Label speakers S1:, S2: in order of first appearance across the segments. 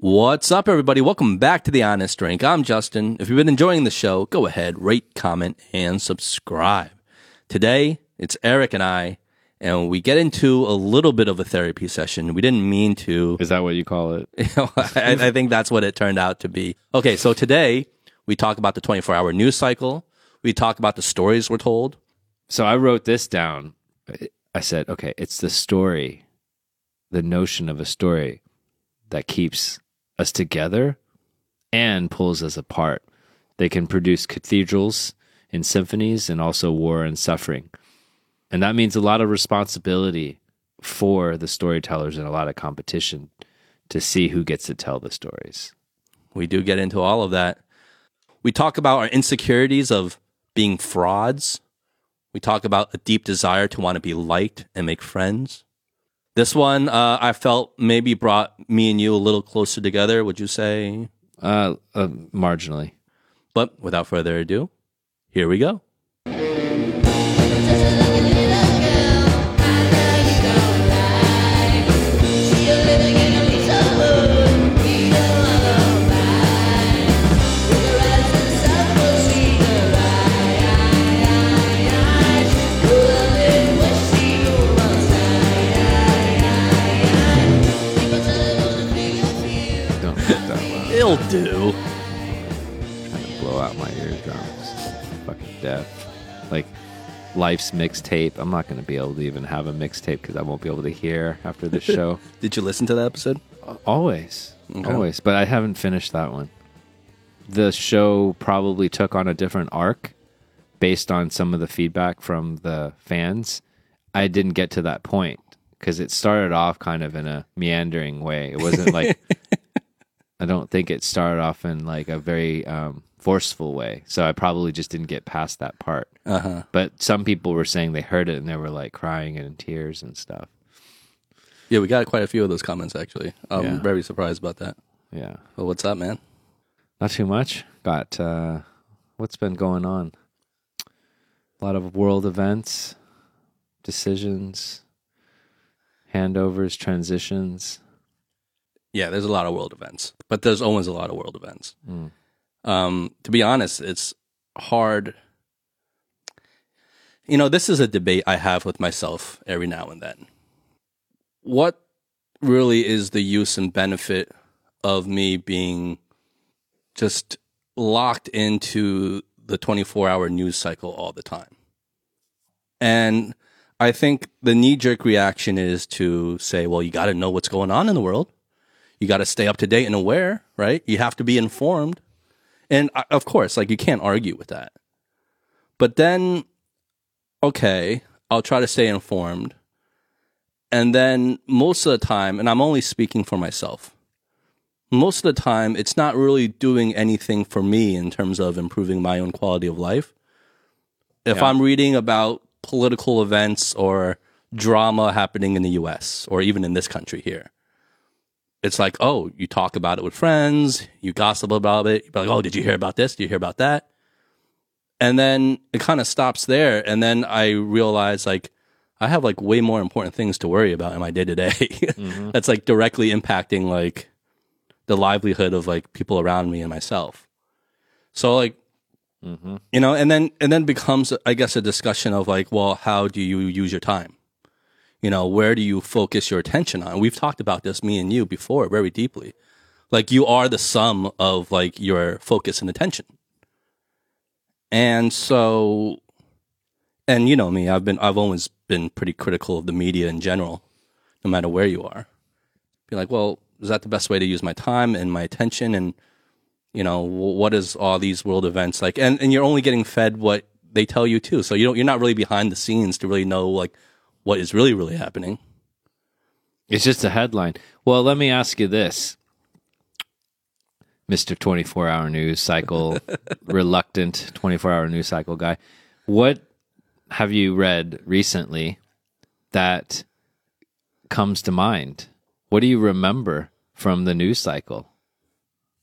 S1: What's up, everybody? Welcome back to The Honest Drink. I'm Justin. If you've been enjoying the show, go ahead, rate, comment, and subscribe. Today, it's Aric and I, and we get into a little bit of a therapy session. We didn't mean to.
S2: Is that what you call it?
S1: I, I think that's what it turned out to be. Okay, so today, we talk about the 24 hour news cycle. We talk about the stories we're told.
S2: So I wrote this down. I said, okay, it's the story, the notion of a story that keeps us together and pulls us apart. They can produce cathedrals and symphonies and also war and suffering. And that means a lot of responsibility for the storytellers and a lot of competition to see who gets to tell the stories.
S1: We do get into all of that. We talk about our insecurities of being frauds. We talk about a deep desire to want to be liked and make friends. This one, uh, I felt maybe brought me and you a little closer together. Would you say?
S2: Uh, uh marginally.
S1: But without further ado, here we go. Do.
S2: trying to blow out my eardrums. Fucking deaf. Like life's mixtape. I'm not going to be able to even have a mixtape because I won't be able to hear after the show.
S1: Did you listen to that episode?
S2: always,
S1: Okay.
S2: always. But I haven't finished that one. The show probably took on a different arc based on some of the feedback from the fans. I didn't get to that point because it started off kind of in a meandering way. It wasn't like I don't think it started off in like a very um, forceful way. So I probably just didn't get past that part.
S1: Uh huh.
S2: But some people were saying they heard it and they were like crying and in tears and stuff.
S1: Yeah, we got quite a few of those comments actually. I'm
S2: Yeah.
S1: very surprised about that.
S2: Yeah.
S1: But what's up, man?
S2: Not too much. Got uh, what's been going on? A lot of world events, decisions, handovers, transitions.
S1: Yeah, there's a lot of world events, but there's always a lot of world events.
S2: Mm.
S1: Um, to be honest, it's hard. You know, this is a debate I have with myself every now and then. What really is the use and benefit of me being just locked into the 24 hour news cycle all the time? And I think the knee jerk reaction is to say, well, you got to know what's going on in the world. You got to stay up to date and aware, right? You have to be informed. And uh, of course, like you can't argue with that. But then, okay, I'll try to stay informed. And then most of the time, and I'm only speaking for myself, most of the time, it's not really doing anything for me in terms of improving my own quality of life. If
S2: Yeah.
S1: I'm reading about political events or drama happening in the US or even in this country here, it's like, oh, you talk about it with friends, you gossip about it. You're like, oh, did you hear about this? Did you hear about that? And then it kind of stops there. And then I realize like I have like way more important things to worry about in my day to day. That's like directly impacting like the livelihood of like people around me and myself. So like mm-hmm. you know, and then and then becomes I guess a discussion of like, well, how do you use your time? You know, where do you focus your attention on? We've talked about this, me and you, before, very deeply. Like you are the sum of like your focus and attention. And so and you know me, I've been I've always been pretty critical of the media in general, no matter where you are. Be like, well, is that the best way to use my time and my attention and you know, what is all these world events like? And and you're only getting fed what they tell you too. So you don't you're not really behind the scenes to really know like what is really really happening.
S2: It's just a headline. Well, let me ask you this. Mr. 24 hour news cycle, reluctant 24 hour news cycle guy. What have you read recently that comes to mind? What do you remember from the news cycle?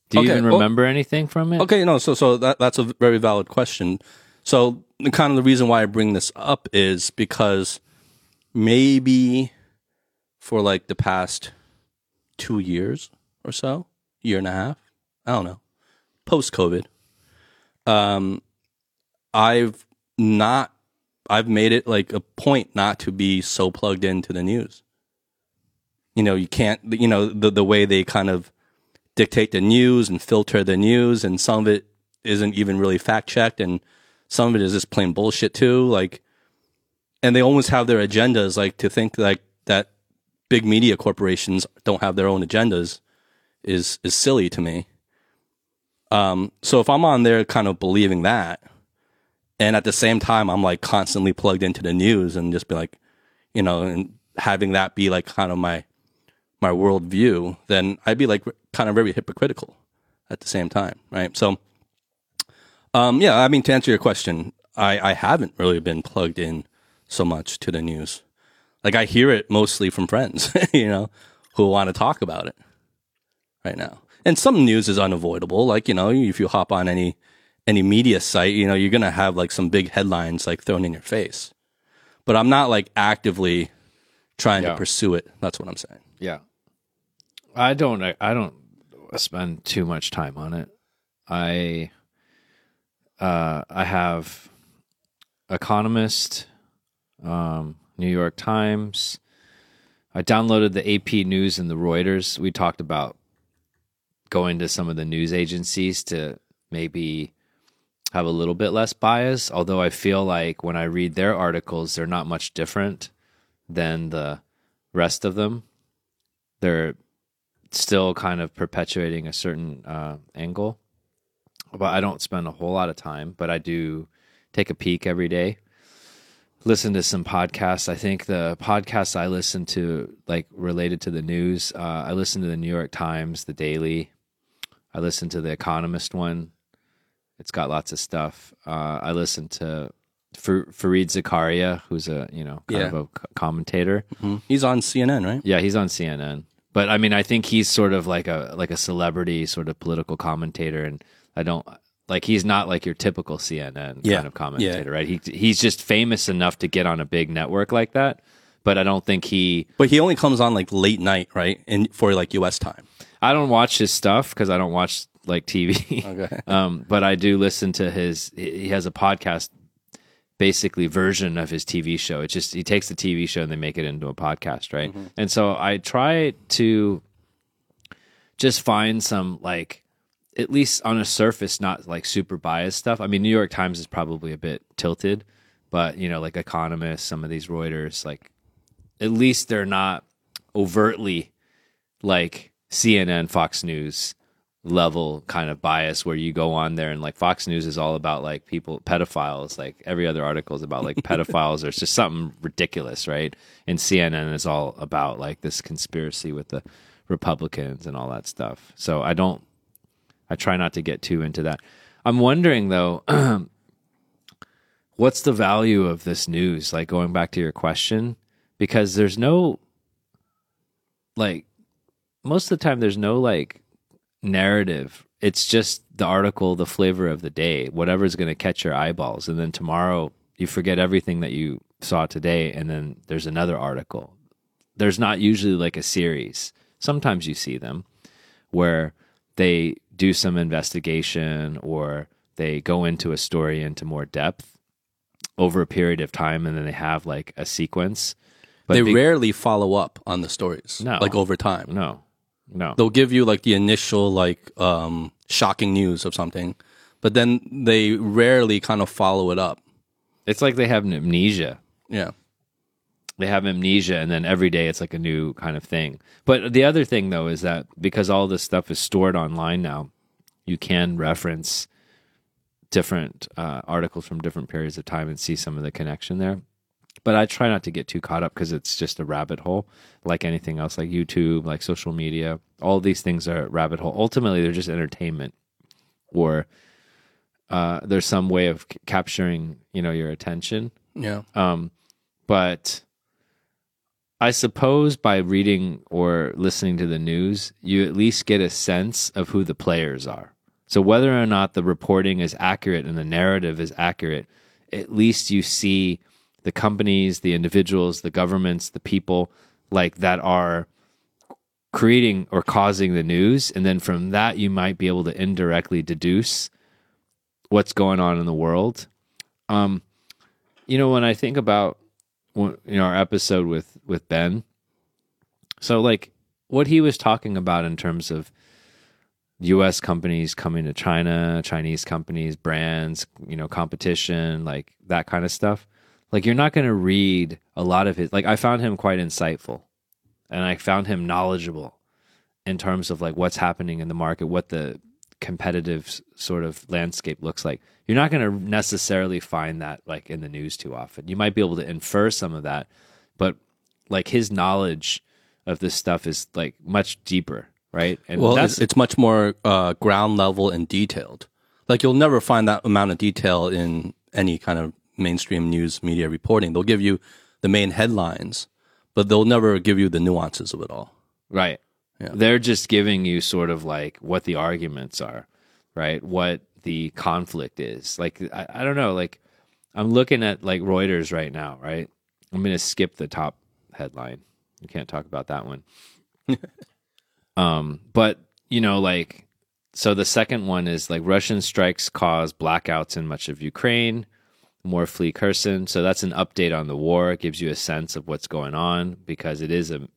S2: Do you
S1: Okay,
S2: even
S1: well-
S2: remember anything from it?
S1: Okay, no, so so that that's a very valid question. So the kind of the reason why I bring this up is because maybe for like the past two years or so, year and a half. I don't know. Post COVID. Um I've not I've made it like a point not to be so plugged into the news. You know, you can't you know the the way they kind of dictate the news and filter the news and some of it isn't even really fact checked and some of it is just plain bullshit too like and they almost have their agendas like to think like that big media corporations don't have their own agendas is is silly to me. Um so if i'm on there kind of believing that and at the same time i'm like constantly plugged into the news and just be like you know and having that be like kind of my my worldview then i'd be like kind of very hypocritical at the same time right? So um yeah i mean to answer your question i i haven't really been plugged in so much to the news. Like I hear it mostly from friends, you know, who want to talk about it right now. And some news is unavoidable. Like, you know, if you hop on any any media site, you know, you're going to have like some big headlines like thrown in your face. But I'm not like actively trying
S2: Yeah.
S1: to pursue it. That's what I'm saying.
S2: Yeah. I don't I don't spend too much time on it. I uh I have Economist, um, New York Times. I downloaded the AP News and the Reuters. We talked about going to some of the news agencies to maybe have a little bit less bias, although I feel like when I read their articles, they're not much different than the rest of them. They're still kind of perpetuating a certain uh, angle. But I don't spend a whole lot of time, but I do take a peek every day. Listen to some podcasts. I think the podcasts I listen to, like related to the news, uh, I listen to the New York Times, the Daily. I listen to the Economist one. It's got lots of stuff. Uh, I listen to Fer- Fareed Zakaria, who's a you know kind
S1: Yeah.
S2: of a c- commentator.
S1: Mhm. He's on CNN, right?
S2: Yeah, he's on CNN. But I mean, I think he's sort of like a like a celebrity sort of political commentator, and I don't like he's not like your typical CNN
S1: Yeah.
S2: kind of commentator, right? He he's just famous enough to get on a big network like that, but I don't think he.
S1: But he only comes on like late night, right? In for like US time.
S2: I don't watch his stuff because I don't watch like TV.
S1: Okay.
S2: um, but I do listen to his. He has a podcast, basically version of his TV show. It's just he takes the TV show and they make it into a podcast, right? And so I try to just find some like at least on a surface, not like super biased stuff. I mean, New York Times is probably a bit tilted, but you know, like Economist, some of these Reuters, like at least they're not overtly like CNN, Fox News level kind of bias where you go on there and like Fox News is all about like people pedophiles. Like every other article is about like pedophiles or it's just something ridiculous right? And CNN is all about like this conspiracy with the Republicans and all that stuff. So I don't I try not to get too into that I'm wondering though what's the value of this news like going back to your question because there's no like most of the time there's no like narrative. It's just the article, the flavor of the day, whatever's going to catch your eyeballs. And then tomorrow you forget everything that you saw today, and then there's another article. There's not usually like a series. Sometimes you see them where they do some investigation or they go into a story into more depth over a period of time, and then they have like a sequence. But
S1: they
S2: be-
S1: rarely follow up on the stories.
S2: No.
S1: Like over time.
S2: no, no.
S1: they'll give you like the initial like um shocking news of something but then they rarely kind of follow it up
S2: It's like they have an amnesia.
S1: yeah
S2: they have amnesia and then every day it's like a new kind of thing. But the other thing though is that because all this stuff is stored online now you can reference different uh, articles from different periods of time and see some of the connection there. But i try not to get too caught up because it's just a rabbit hole like anything else like youtube like social media. All these things are a rabbit hole. Ultimately they're just entertainment or uh, there's some way of c- capturing you know your attention.
S1: Yeah.
S2: Um, but I suppose by reading or listening to the news, you at least get a sense of who the players are. So whether or not the reporting is accurate and the narrative is accurate, at least you see the companies, the individuals, the governments, the people like that are creating or causing the news. And then from that, you might be able to indirectly deduce what's going on in the world. Um, you know, when I think about know our episode with with Ben, so like what he was talking about in terms of U.S. companies coming to China, Chinese companies, brands, you know, competition, like that kind of stuff. Like you're not going to read a lot of his. Like I found him quite insightful, and I found him knowledgeable in terms of like what's happening in the market, what the competitive sort of landscape looks like. You're not going to necessarily find that like in the news too often. You might be able to infer some of that, but like his knowledge of this stuff is like much deeper, right?
S1: And well, it's, it's, much more uh, ground level and detailed. Like you'll never find that amount of detail in any kind of mainstream news media reporting. They'll give you the main headlines, but they'll never give you the nuances of it all.
S2: Right. Yeah. They're just giving you sort of like what the arguments are, right? What the conflict is. Like I, I don't know, like I'm looking at like Reuters right now, right? I'm going to skip the top headline. You can't talk about that one. um, but you know, like so the second one is like Russian strikes cause blackouts in much of Ukraine. More flee Kherson. So that's an update on the war. It gives you a sense of what's going on because it is a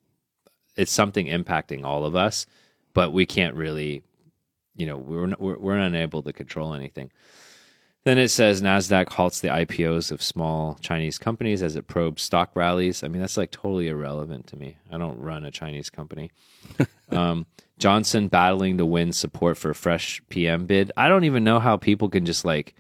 S2: it's something impacting all of us, but we can't really, you know, we're we're, we're unable to control anything. Then it says Nasdaq halts the IPOs of small Chinese companies as it probes stock rallies. I mean, that's like totally irrelevant to me. I don't run a Chinese company. um, Johnson battling to win support for fresh PM bid. I don't even know how people can just like,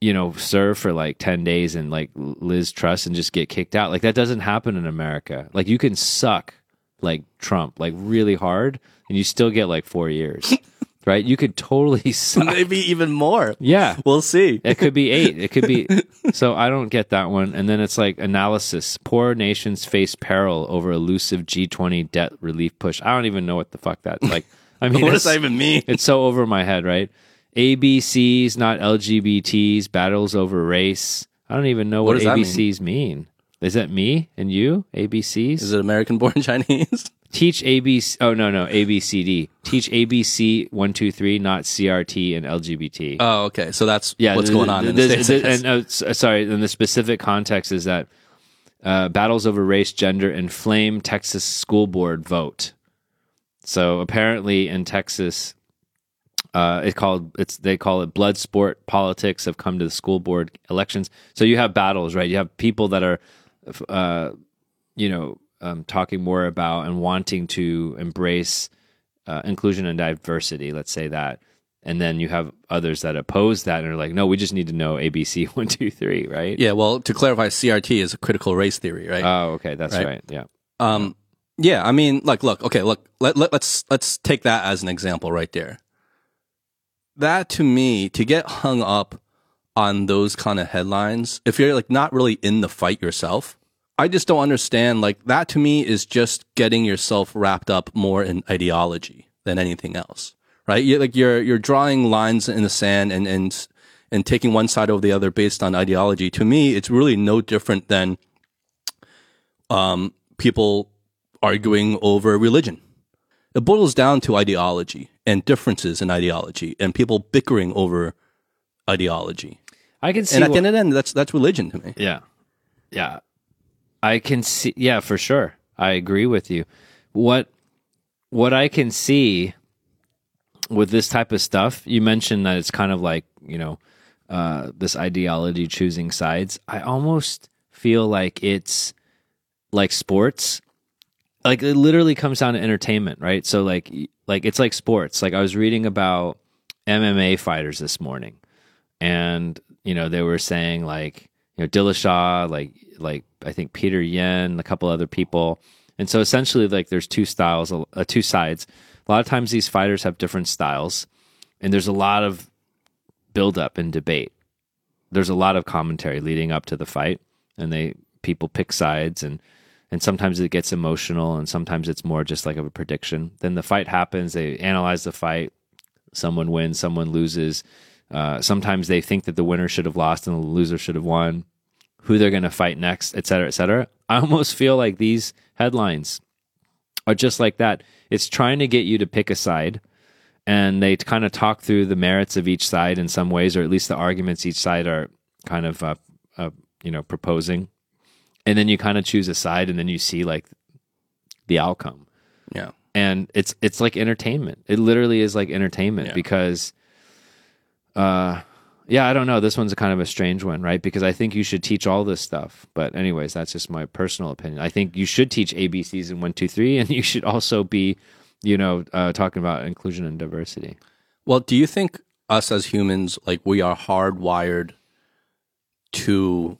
S2: you know, serve for like 10 days and like Liz Truss and just get kicked out. Like that doesn't happen in America. Like you can suck like Trump, like really hard, and you still get like four years. right? You could totally suck.
S1: maybe even more.
S2: Yeah,
S1: we'll see.
S2: it could be eight. It could be. So I don't get that one. And then it's like analysis: poor nations face peril over elusive G20 debt relief push. I don't even know what the fuck that like. I mean,
S1: what does that even mean?
S2: It's so over my head, right? ABCs, not LGBTs, battles over race. I don't even know what, what ABCs mean? mean. Is that me and you? ABCs?
S1: Is it American born Chinese?
S2: Teach ABC. Oh no, no ABCD. Teach ABC one two three, not CRT and LGBT.
S1: Oh, okay. So that's yeah, what's going on. The, the,
S2: and uh, sorry, and the specific context is that uh, battles over race, gender inflame Texas school board vote. So apparently in Texas, uh, it's called it's they call it blood sport politics have come to the school board elections. So you have battles, right? You have people that are, uh, you know, um, talking more about and wanting to embrace uh, inclusion and diversity. Let's say that, and then you have others that oppose that and are like, no, we just need to know ABC one two three, right?
S1: Yeah. Well, to clarify, CRT is a critical race theory, right?
S2: Oh, okay, that's right. right. Yeah.
S1: Um. Yeah. I mean, like, look. Okay. Look. Let, let let's let's take that as an example right there. That to me, to get hung up on those kind of headlines, if you're like not really in the fight yourself, I just don't understand. Like that to me is just getting yourself wrapped up more in ideology than anything else, right? You're, like you're you're drawing lines in the sand and and and taking one side over the other based on ideology. To me, it's really no different than um, people arguing over religion. It boils down to ideology and differences in ideology, and people bickering over ideology.
S2: I can see,
S1: and at what, the end of the end, that's that's religion to me.
S2: Yeah, yeah. I can see yeah, for sure. I agree with you. What what I can see with this type of stuff, you mentioned that it's kind of like, you know, uh, this ideology choosing sides. I almost feel like it's like sports. Like it literally comes down to entertainment, right? So like like it's like sports. Like I was reading about MMA fighters this morning and you know, they were saying like, you know, Dillashaw, like like I think Peter Yan, a couple other people. And so essentially, like there's two styles, uh, two sides. A lot of times these fighters have different styles, and there's a lot of buildup and debate. There's a lot of commentary leading up to the fight, and they people pick sides, and and sometimes it gets emotional, and sometimes it's more just like of a prediction. Then the fight happens. They analyze the fight. Someone wins, someone loses. Uh, sometimes they think that the winner should have lost and the loser should have won who they're going to fight next, et cetera, et cetera. I almost feel like these headlines are just like that. it's trying to get you to pick a side and they kind of talk through the merits of each side in some ways or at least the arguments each side are kind of uh, uh, you know proposing and then you kind of choose a side and then you see like the outcome
S1: Yeah.
S2: and it's it's like entertainment. It literally is like entertainment
S1: Yeah.
S2: because, uh, yeah, I don't know. This one's a kind of a strange one, right? Because I think you should teach all this stuff. But anyways, that's just my personal opinion. I think you should teach ABCs in one, two, three, and you should also be, you know, uh, talking about inclusion and diversity.
S1: Well, do you think us as humans, like we are hardwired to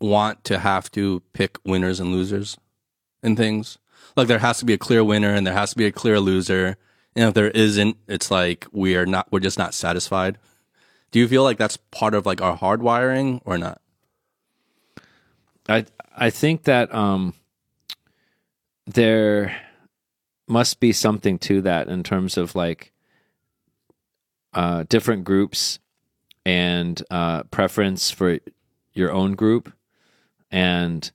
S1: want to have to pick winners and losers and things? Like there has to be a clear winner and there has to be a clear loser. And if there isn't, it's like we are not we're just not satisfied. Do you feel like that's part of like our hardwiring or not?
S2: I I think that um, there must be something to that in terms of like uh, different groups and uh, preference for your own group, and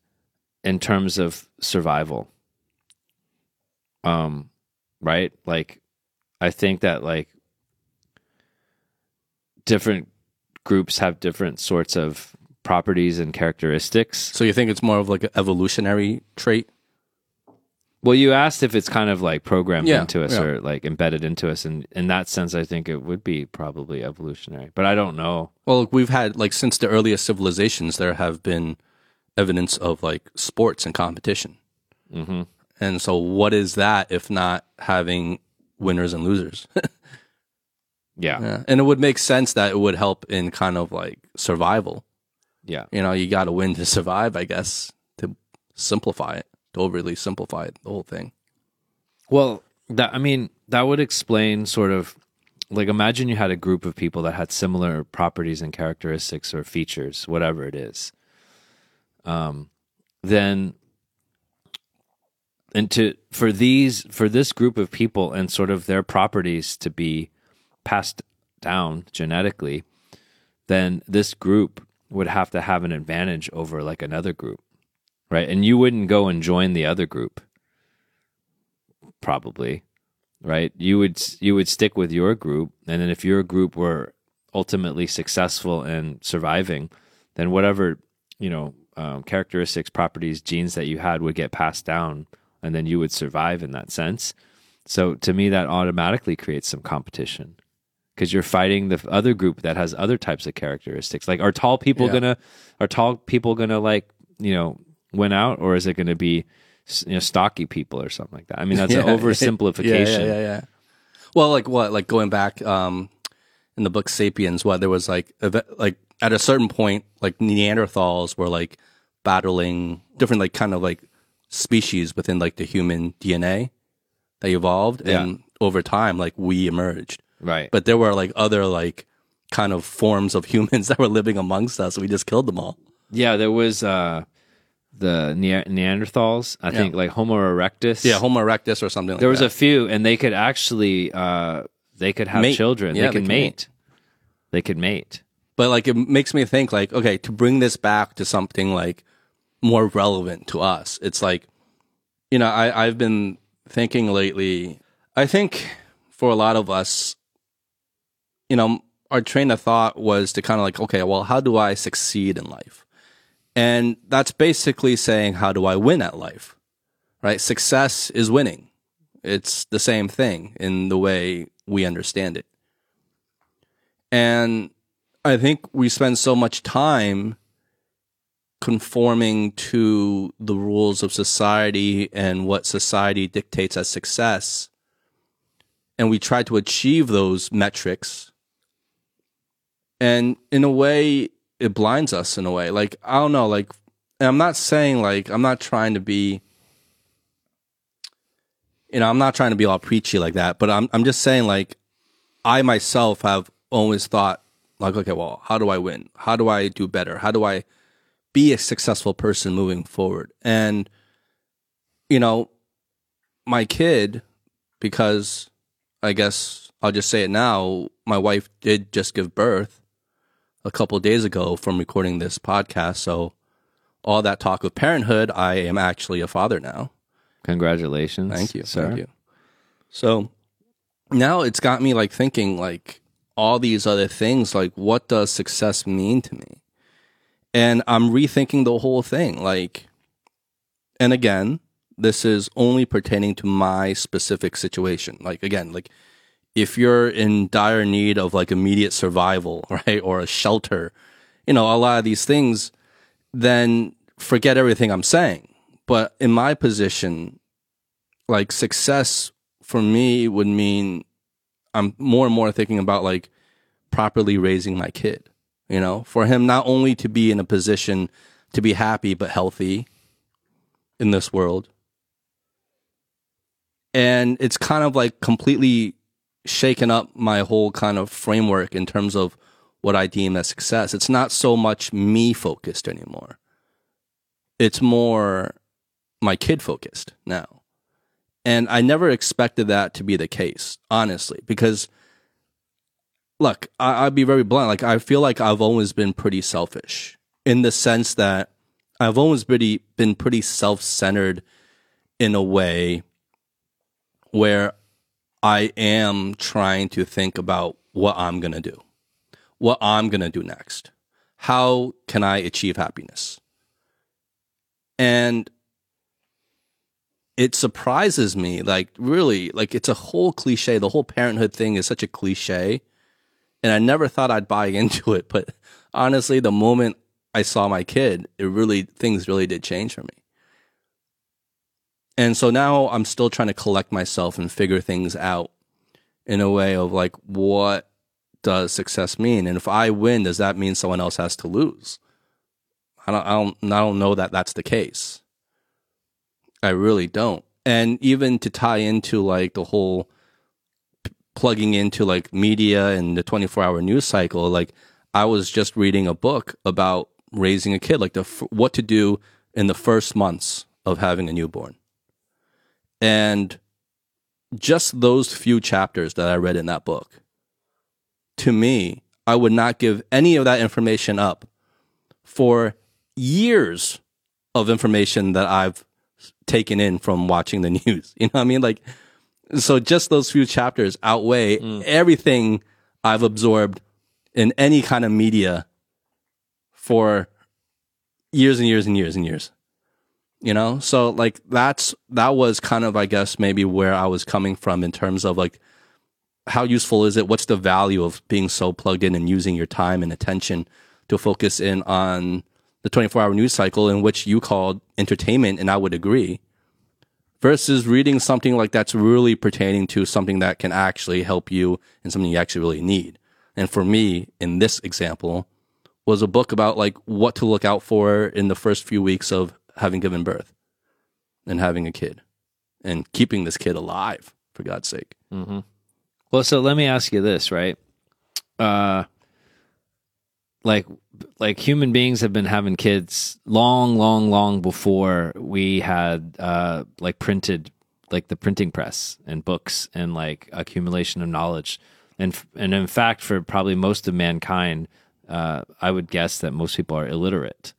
S2: in terms of survival. Um, right? Like, I think that like different groups have different sorts of properties and characteristics.
S1: So you think it's more of like an evolutionary trait?
S2: Well, you asked if it's kind of like programmed
S1: Yeah,
S2: into us
S1: yeah.
S2: or like embedded into us, and in that sense, I think it would be probably evolutionary. But I don't know.
S1: Well, we've had like since the earliest civilizations, there have been evidence of like sports and competition.
S2: hmm
S1: And so, what is that if not having winners and losers?
S2: Yeah, yeah.
S1: And it would make sense that it would help in kind of like survival. Yeah. You know, you got to win to survive, I guess, to simplify it, to overly simplify it, the whole thing.
S2: Well, that I mean, that would explain sort of like imagine you had a group of people that had similar properties and characteristics or features, whatever it is. Um, then and to for these for this group of people and sort of their properties to be passed down genetically, then this group would have to have an advantage over like another group, right? And you wouldn't go and join the other group, probably, right? You would you would stick with your group, and then if your group were ultimately successful in surviving, then whatever you know um, characteristics, properties, genes that you had would get passed down, and then you would survive in that sense. So to me, that automatically creates some competition because you're fighting the other group that has other types of characteristics. Like, are tall people
S1: Yeah.
S2: gonna are tall people gonna like you know win out, or is it gonna be you know stocky people or something like that? I mean, that's an oversimplification.
S1: Yeah, yeah, yeah, yeah. Well, like what? Like going back um, in the book *Sapiens*, what there was like, like at a certain point, like Neanderthals were like battling different, like kind of like species within like the human DNA that evolved, and over time, like we emerged.
S2: Right.
S1: But there were like other like kind of forms of humans that were living amongst us. We just killed them all.
S2: Yeah, there was uh, the Nea- Neanderthals. I think like Homo erectus.
S1: Yeah, Homo erectus or something. like that.
S2: there was
S1: that.
S2: a few, and they could actually uh, they could have
S1: Mate.
S2: children.
S1: Yeah,
S2: they
S1: they
S2: could mate.
S1: mate.
S2: They could mate.
S1: but like it makes me think like okay to bring this back to something like more relevant to us it's like you know i i've been thinking lately i think for a lot of us you know our train of thought was to kind of like okay well how do i succeed in life and that's basically saying how do i win at life right success is winning it's the same thing in the way we understand it and I think we spend so much time conforming to the rules of society and what society dictates as success. And we try to achieve those metrics. And in a way, it blinds us in a way. Like, I don't know, like, and I'm not saying like, I'm not trying to be, you know, I'm not trying to be all preachy like that, but I'm, I'm just saying like, I myself have always thought like, okay, well, how do I win? How do I do better? How do I be a successful person moving forward? And, you know, my kid, because I guess I'll just say it now, my wife did just give birth a couple of days ago from recording this podcast. So, all that talk of parenthood, I am actually a father now.
S2: Congratulations.
S1: Thank you.
S2: sir.
S1: Thank you. So now it's got me like thinking like all these other things like what does success mean to me? And I'm rethinking the whole thing like and again, this is only pertaining to my specific situation. Like again, like if you're in dire need of like immediate survival, right, or a shelter, you know, a lot of these things, then forget everything I'm saying. But in my position, like success for me would mean I'm more and more thinking about like properly raising my kid, you know, for him not only to be in a position to be happy but healthy in this world. And it's kind of like completely shaken up my whole kind of framework in terms of what I deem as success. It's not so much me focused anymore. It's more my kid focused now. And I never expected that to be the case, honestly, because look, I'd be very blunt. Like, I feel like I've always been pretty selfish in the sense that I've always pretty, been pretty self centered in a way where I am trying to think about what I'm going to do, what I'm going to do next. How can I achieve happiness? And it surprises me, like, really, like, it's a whole cliche. The whole parenthood thing is such a cliche. And I never thought I'd buy into it. But honestly, the moment I saw my kid, it really, things really did change for me. And so now I'm still trying to collect myself and figure things out in a way of like, what does success mean? And if I win, does that mean someone else has to lose? I don't, I don't, I don't know that that's the case. I really don't. And even to tie into like the whole p- plugging into like media and the 24 hour news cycle, like I was just reading a book about raising a kid, like the, what to do in the first months of having a newborn. And just those few chapters that I read in that book, to me, I would not give any of that information up for years of information that I've taken in from watching the news. You know what I mean? Like, so just those few chapters outweigh mm. everything I've absorbed in any kind of media for years and years and years and years you know? So like that's that was kind of i guess maybe where i was coming from in terms of like how useful is it? What's the value of being so plugged in and using your time and attention to focus in on the 24 hour news cycle in which you called entertainment and i would agree versus reading something like that's really pertaining to something that can actually help you and something you actually really need. And for me in this example was a book about like what to look out for in the first few weeks of having given birth and having a kid and keeping this kid alive for God's sake.
S2: Mm-hmm. Well, so let me ask you this, right? Uh, like, like human beings have been having kids long, long, long before we had uh, like printed, like the printing press and books and like accumulation of knowledge, and and in fact, for probably most of mankind, uh, I would guess that most people are illiterate.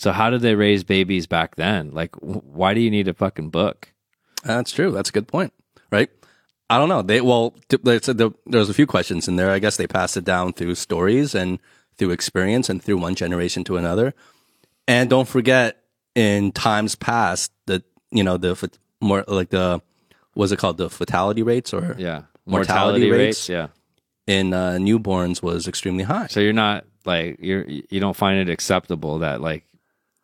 S2: So how did they raise babies back then? Like, why do you need a fucking book?
S1: That's true. That's a good point, right? I don't know. They well, they said there, there's a few questions in there. I guess they passed it down through stories and through experience and through one generation to another. And don't forget, in times past, that you know the more like the was it called the fatality rates or
S2: yeah
S1: mortality, mortality rates,
S2: rates, yeah
S1: in uh, newborns was extremely high.
S2: So you're not like you're you don't find it acceptable that like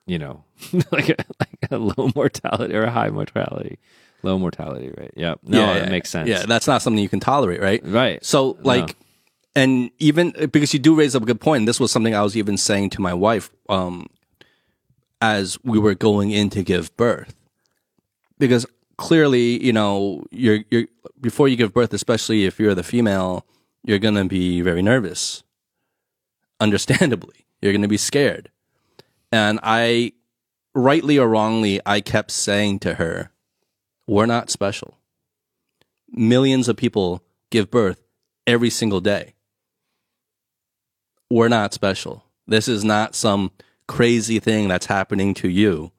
S2: you know, like, a, like a low mortality or a high mortality, low mortality rate. Yeah, no, yeah, it makes sense.
S1: Yeah, that's not something you can tolerate, right?
S2: Right.
S1: So, like, no. and even because you do raise up a good point. This was something I was even saying to my wife um, as we were going in to give birth, because clearly, you know, you're you're before you give birth, especially if you're the female, you're gonna be very nervous. Understandably, you're gonna be scared and I, rightly or wrongly, I kept saying to her, we're not special. Millions of people give birth every single day. We're not special. This is not some crazy thing that's happening to you.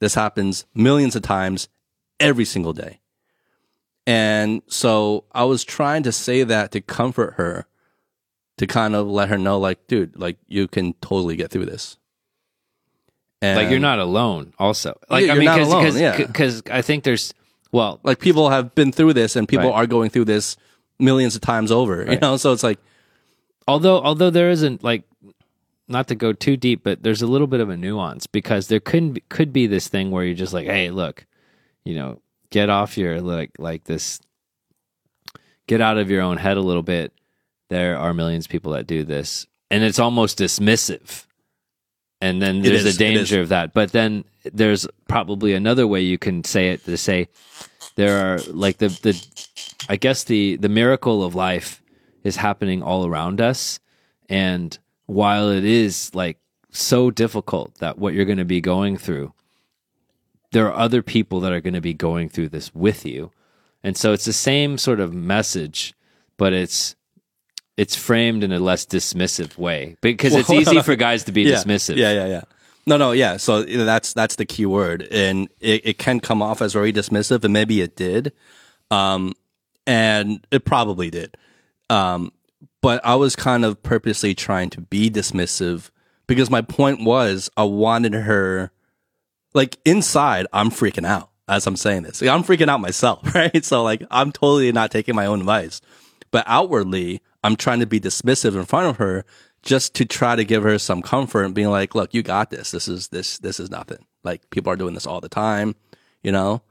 S1: This happens millions of times every single day. And so I was trying to say that to comfort her, to kind of let her know, like, dude, like you can totally get through this. And
S2: like you're not alone. Also, like I mean,
S1: not
S2: cause,
S1: alone,
S2: cause,
S1: yeah.
S2: because I think there's well,
S1: like people have been through this and people
S2: Right.
S1: are going through this millions of times over, you know? So it's like,
S2: although although there isn't like not to go too deep, but there's a little bit of a nuance because there could be, could be this thing where you're just like, hey, look, you know, get off your like like this, get out of your own head a little bit. There are millions of people that do this, and it's almost dismissive. And then there's
S1: is,
S2: a danger of that. But then there's probably another way you can say it to say there are like the the I guess the the miracle of life is happening all around us. And while it is like so difficult that what you're going to be going through there are other people that are going to be going through this with you. And so it's the same sort of message but it's it's framed in a less dismissive way because it's
S1: Well,
S2: easy for guys to be
S1: yeah,
S2: dismissive
S1: Yeah, yeah, yeah. No, no, yeah. So that's that's the key word, and it, it can come off as very dismissive, and maybe it did, um, and it probably did. Um, but I was kind of purposely trying to be dismissive because my point was I wanted her, like inside, I'm freaking out as I'm saying this. Like, I'm freaking out myself, right? So like I'm totally not taking my own advice, but outwardly, I'm trying to be dismissive in front of her just to try to give her some comfort and being like, look, you got this. This is this this is nothing. Like people are doing this all the time, you know?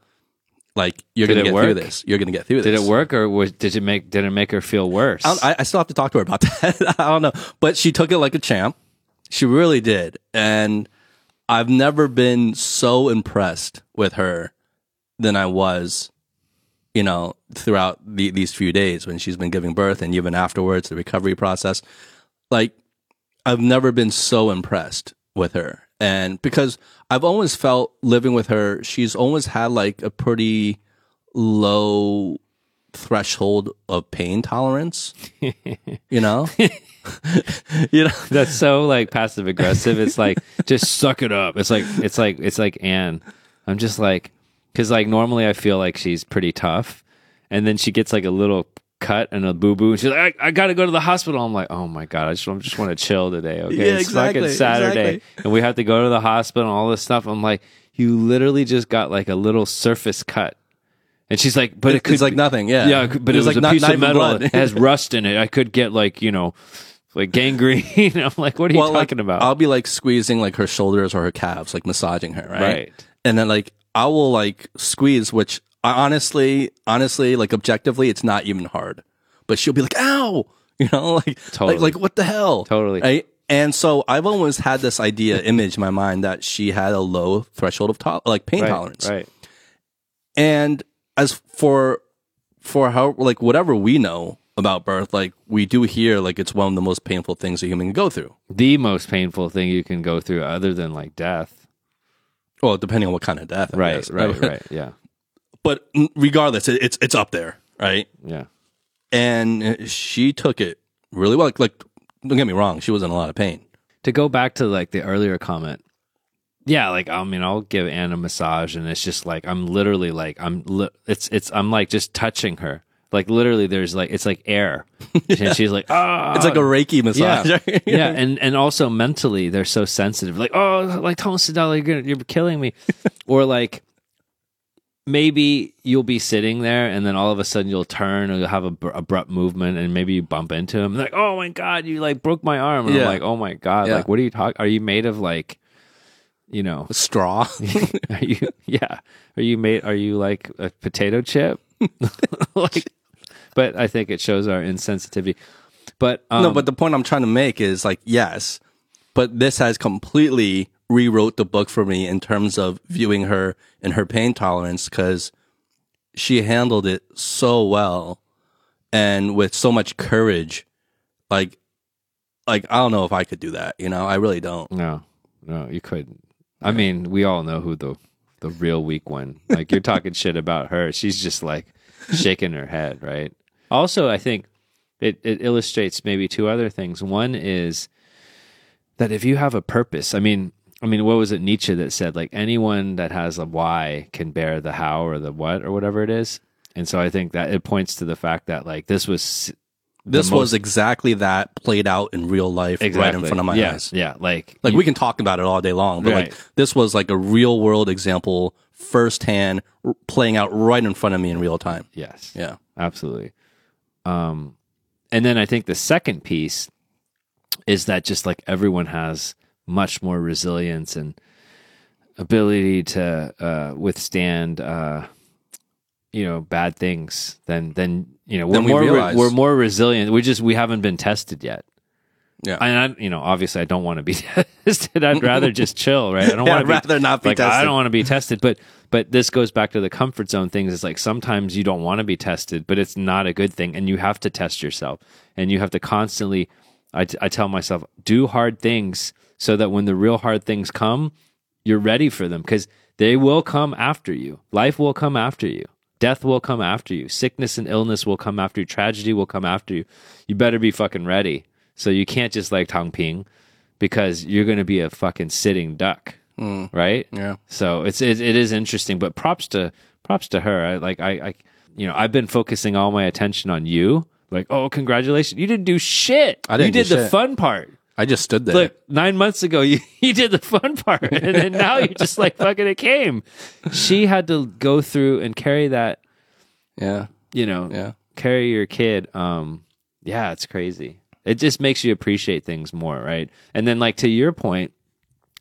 S1: Like you're
S2: Did
S1: gonna get
S2: work?
S1: through this. You're gonna get through
S2: did
S1: this.
S2: Did it work or was, did it make did it make her feel worse
S1: I, I still have to talk to her about that. I don't know, but she took it like a champ. She really did, and I've never been so impressed with her than I was, you know, throughout the, these few days when she's been giving birth and even afterwards, the recovery process. Like, I've never been so impressed with her, and because I've always felt living with her, she's always had like a pretty low threshold of pain tolerance. you know, you know,
S2: That's so like passive aggressive. It's like just suck it up. It's like it's like it's like Anne. I'm just like because like normally I feel like she's pretty tough, and then she gets like a little cut and a boo boo, and she's like, I, I got to go to the hospital. I'm like, oh my god, I just I just want to chill today. Okay,
S1: Yeah,
S2: it's
S1: exactly,
S2: fucking Saturday,
S1: exactly.
S2: and we have to go to the hospital and all this stuff. I'm like, you literally just got like a little surface cut. And she's like, but it, could
S1: it's like
S2: be-
S1: nothing. Yeah,
S2: yeah, but it was,
S1: like
S2: a
S1: not-
S2: piece
S1: not
S2: of metal. It has rust in it. I could get like you know, like gangrene. I'm like, what are you
S1: well, like,
S2: talking about?
S1: I'll be like squeezing like her shoulders or her calves, like massaging her, right?
S2: Right.
S1: And then like I will like squeeze, which I honestly, honestly, like objectively, it's not even hard. But she'll be like, "Ow!" You know, like
S2: Totally.
S1: like like what the hell?
S2: Totally.
S1: Right? And so I've always had this idea, image in my mind that she had a low threshold of to- like pain
S2: right,
S1: tolerance.
S2: Right.
S1: And as for for how like whatever we know about birth, like we do hear like it's one of the most painful things a human can go through.
S2: The most painful thing you can go through, other than like death.
S1: Well, depending on what kind of death, I
S2: Right.
S1: guess.
S2: Right. right. Yeah.
S1: But regardless, it, it's it's up there, right?
S2: Yeah.
S1: And uh, she took it really well. Like, like, don't get me wrong, she was in a lot of pain.
S2: To go back to like the earlier comment. Yeah, like I mean, I'll give Anne a massage, and it's just like I'm literally like I'm. Li- it's it's I'm like just touching her. Like literally, there's like it's like air, and she's like, ah,
S1: It's like a Reiki massage.
S2: yeah, yeah, and and also mentally they're so sensitive. Like, oh, like down, like, you're, you're killing me, or like maybe you'll be sitting there and then all of a sudden you'll turn or you'll have a br- abrupt movement and maybe you bump into him. Like oh my god you like broke my arm. And
S1: Yeah.
S2: i'm like oh my god
S1: Yeah.
S2: like what are you talking are you made of like you know?
S1: Straw.
S2: are you yeah. Are you made are you like a potato chip? Like but i think it shows our insensitivity but um,
S1: no, but the point I'm trying to make is like, yes, but this has completely rewrote the book for me in terms of viewing her and her pain tolerance because she handled it so well and with so much courage. Like, like I don't know if I could do that. You know, I really don't.
S2: No, no, you couldn't. I mean, we all know who the the real weak one. Like you're talking shit about her. She's just like shaking her head, right? Also, I think it, it illustrates maybe two other things. One is that if you have a purpose, I mean, I mean, what was it Nietzsche that said like anyone that has a why can bear the how or the what or whatever it is. And so I think that it points to the fact that like this was
S1: This
S2: most-
S1: was exactly that played out in real life right in front of my
S2: yeah,
S1: eyes.
S2: Yeah, like
S1: Like we can talk about it all day long, but
S2: Right.
S1: like this was like a real world example, firsthand, r- playing out right in front of me in real time.
S2: yes,
S1: Yeah.
S2: absolutely. Um, and then I think the second piece is that just like everyone has much more resilience and ability to uh, withstand, uh, you know, bad things than than you know we're
S1: we
S2: more re- we're more resilient. We just we haven't been tested yet.
S1: Yeah.
S2: And I, you know, obviously, I don't want to be tested. I'd rather just chill, right? I don't
S1: Yeah,
S2: want to
S1: rather not be
S2: like, I don't want to be tested, but but this goes back to the comfort zone things. It's like sometimes you don't want to be tested, but it's not a good thing, and you have to test yourself, and you have to constantly. I, I tell myself, do hard things so that when the real hard things come, you're ready for them because they will come after you. Life will come after you. Death will come after you. Sickness and illness will come after you. Tragedy will come after you. You better be fucking ready. So you can't just like Tang Ping because you're going to be a fucking sitting duck, right?
S1: Yeah.
S2: So it's it, it is interesting, but props to props to her. I, like I, I, you know, I've been focusing all my attention on you. Like, oh, congratulations! You didn't do shit.
S1: I didn't
S2: You did the
S1: shit.
S2: fun part.
S1: I just stood there.
S2: Look, nine months ago, you, you did the fun part, and then now you're just like fucking. It came. She had to go through and carry that.
S1: yeah.
S2: You know,
S1: Yeah.
S2: carry your kid. Um, yeah, it's crazy. It just makes you appreciate things more, right? And then, like to your point,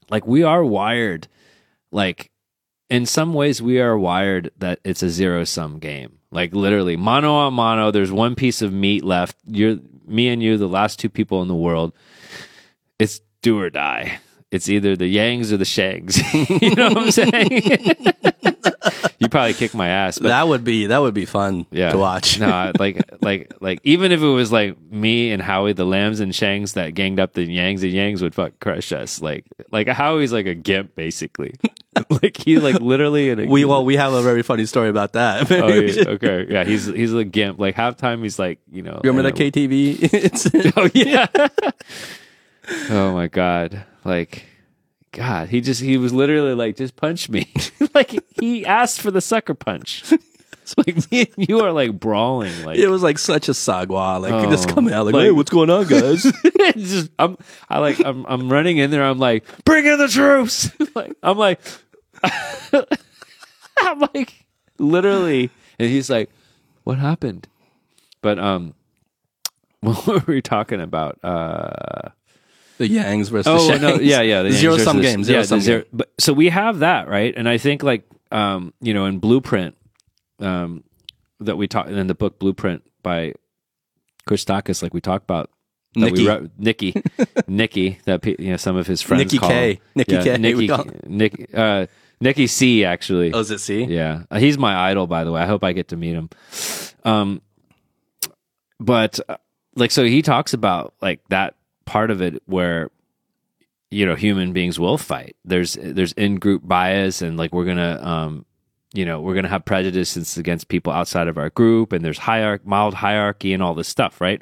S2: like we are wired, like in some ways we are wired that it's a zero sum game. Like literally, mono on mono. There's one piece of meat left. You're me and you, the last two people in the world. It's do or die. It's either the Yangs or the Shangs. you know what I'm saying? you probably kick my ass, but
S1: that would be that would be fun
S2: yeah.
S1: to watch.
S2: no, like like like even if it was like me and Howie, the lambs and shangs that ganged up the yangs, the yangs would fuck crush us. Like like Howie's like a gimp basically. like he like literally in a
S1: we well we have a very funny story about that.
S2: Oh, yeah, okay, yeah, he's he's a gimp. Like halftime, he's like, you know,
S1: You remember
S2: and
S1: that KTV?
S2: Oh yeah. oh my god. Like God, he just he was literally like, just punch me. like he asked for the sucker punch. It's like me and you are like brawling. Like
S1: it was like such a sagwa, like
S2: Oh,
S1: just coming out like,
S2: like-
S1: hey, what's going on, guys?
S2: Just I'm I like I'm I'm running in there. I'm like, bring in the troops. like I'm like I'm like literally, and he's like, what happened? But um, what were we talking about? Uh,
S1: the Yangs versus
S2: oh
S1: the
S2: no, yeah, yeah, the
S1: zero sum
S2: versus-
S1: game, zero
S2: yeah,
S1: sum
S2: zero-
S1: game.
S2: But so we have that right, and I think like um, you know, in Blueprint, um, that we talk in the book Blueprint by Christakis, like we talked about. that
S1: Nikki.
S2: we wrote, Nikki, Nikki, that you know some of his friends
S1: Nikki
S2: call
S1: K.
S2: him.
S1: Nikki
S2: yeah,
S1: K,
S2: Nikki, Nick, uh, Nikki C. Actually,
S1: Oh, is it C?
S2: yeah, he's my idol, by the way. I hope I get to meet him. Um, but uh, like, so he talks about like that part of it where you know human beings will fight. There's there's in group bias, and like we're gonna um, you know, we're gonna have prejudices against people outside of our group, and there's hierarchy, mild hierarchy, and all this stuff, right?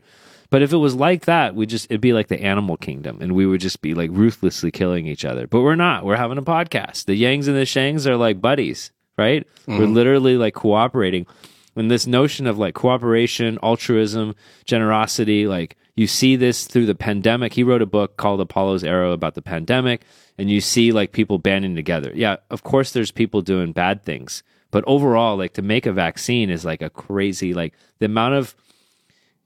S2: But if it was like that, we just it'd be like the animal kingdom, and we would just be like ruthlessly killing each other. But we're not. We're having a podcast. The Yangs and the Shangs are like buddies, right? We're literally like cooperating. And this notion of like cooperation, altruism, generosity, like you see this through the pandemic. He wrote a book called Apollo's Arrow about the pandemic, and you see like people banding together. Yeah, of course, there's people doing bad things, but overall, like to make a vaccine is like a crazy like the amount of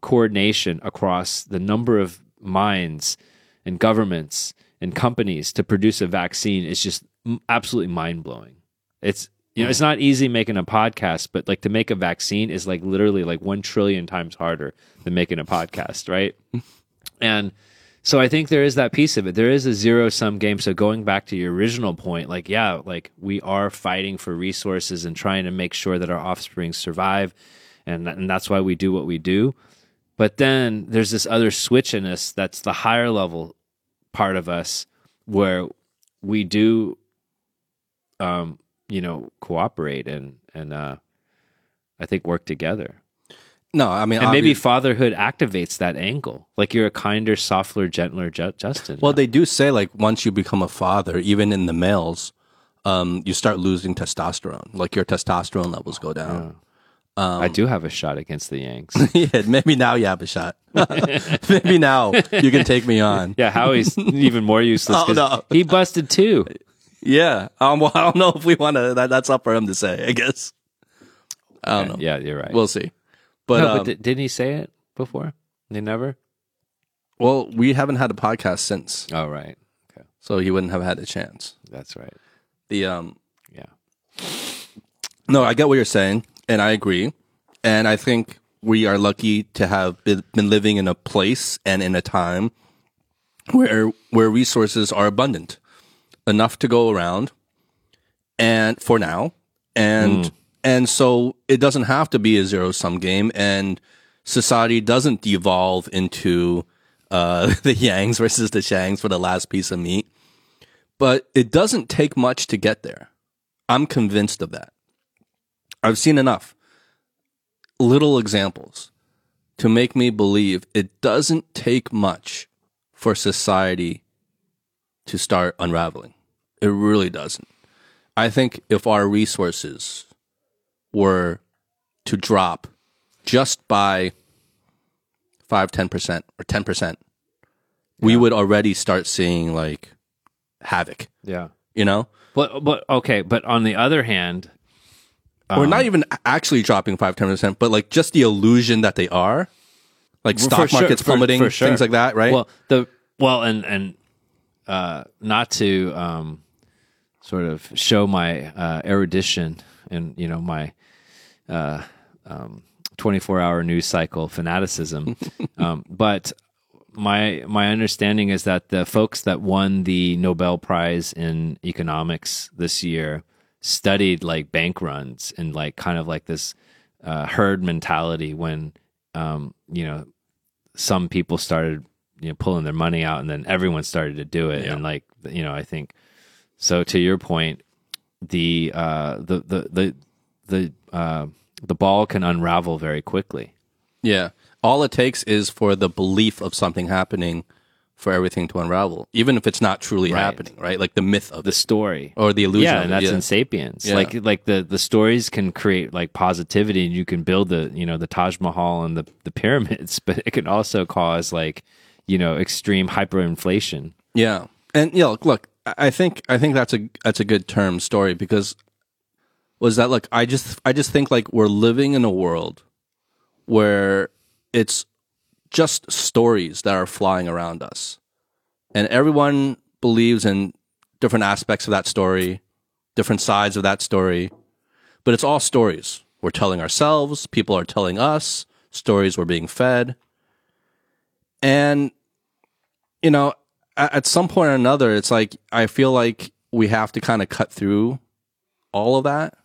S2: coordination across the number of minds and governments and companies to produce a vaccine is just absolutely mind blowing. It's you know it's not easy making a podcast, but like to make a vaccine is like literally like one trillion times harder than making a podcast, right? and so I think there is that piece of it. There is a zero sum game. So going back to your original point, like yeah, like we are fighting for resources and trying to make sure that our offspring survive, and and that's why we do what we do. But then there's this other switch in us that's the higher level part of us where we do um you know cooperate and and uh I think work together.
S1: No, I mean,
S2: And maybe fatherhood activates that angle. Like you're a kinder, softer, gentler Ju- Justin.
S1: well, they do say like once you become a father, even in the males, um, you start losing testosterone. Like your testosterone levels go down.
S2: I do have a shot against the Yangs.
S1: yeah, maybe now you have a shot. maybe now you can take me on.
S2: yeah, Howie's even more useless.
S1: Oh, no.
S2: He busted two.
S1: Yeah. Um, well, I don't know if we want to. That, that's up for him to say. I guess. I don't know.
S2: Yeah, you're right.
S1: We'll see. But,
S2: no,
S1: um,
S2: but di- didn't he say it before? They never.
S1: well, we haven't had a podcast since,
S2: Oh, right. Okay,
S1: so he wouldn't have had a chance.
S2: that's right.
S1: The um,
S2: Yeah.
S1: No, I get what you're saying, and I agree. And I think we are lucky to have been, been living in a place and in a time where where resources are abundant, enough to go around, and for now, and and so it doesn't have to be a zero sum game, and society doesn't devolve into uh, the Yangs versus the Shangs for the last piece of meat. But it doesn't take much to get there. I'm convinced of that. I've seen enough little examples to make me believe it doesn't take much for society to start unraveling. It really doesn't. I think if our resources were to drop just by 5 10% or 10%, we would already start seeing like havoc,
S2: Yeah.
S1: you know?
S2: But but okay. But on the other hand,
S1: or not um, even actually dropping 5 10% but like just the illusion that they are like stock
S2: for sure,
S1: markets
S2: for-
S1: plummeting
S2: for sure.
S1: things like that right
S2: Well, the well, and and uh, not to um, sort of show my uh, erudition and you know my uh, um, 24 hour news cycle fanaticism, um, but my my understanding is that the folks that won the Nobel Prize in economics this year studied like bank runs and like kind of like this uh, herd mentality when um, you know some people started you know pulling their money out and then everyone started to do it. And like you know i think so to your point the uh the the the the uh the ball can unravel very quickly.
S1: Yeah. All it takes is for the belief of something happening for everything to unravel even if it's not truly
S2: Right.
S1: happening right? Like the myth of
S2: the
S1: it.
S2: story.
S1: Or the illusion
S2: yeah and that's
S1: yeah.
S2: in sapiens.
S1: Yeah.
S2: like like the the stories can create like positivity and you can build the you know the taj mahal and the the pyramids but it can also cause like you know extreme hyperinflation.
S1: Yeah, and yeah, look, look, I I think I think that's a that's a good term story because was that look, I just I just think like we're living in a world where it's just stories that are flying around us, and everyone believes in different aspects of that story, different sides of that story, but it's all stories. We're telling ourselves. People are telling us stories we're being fed, and you know, at, some point or another, it's like I feel like we have to kind of cut through all of that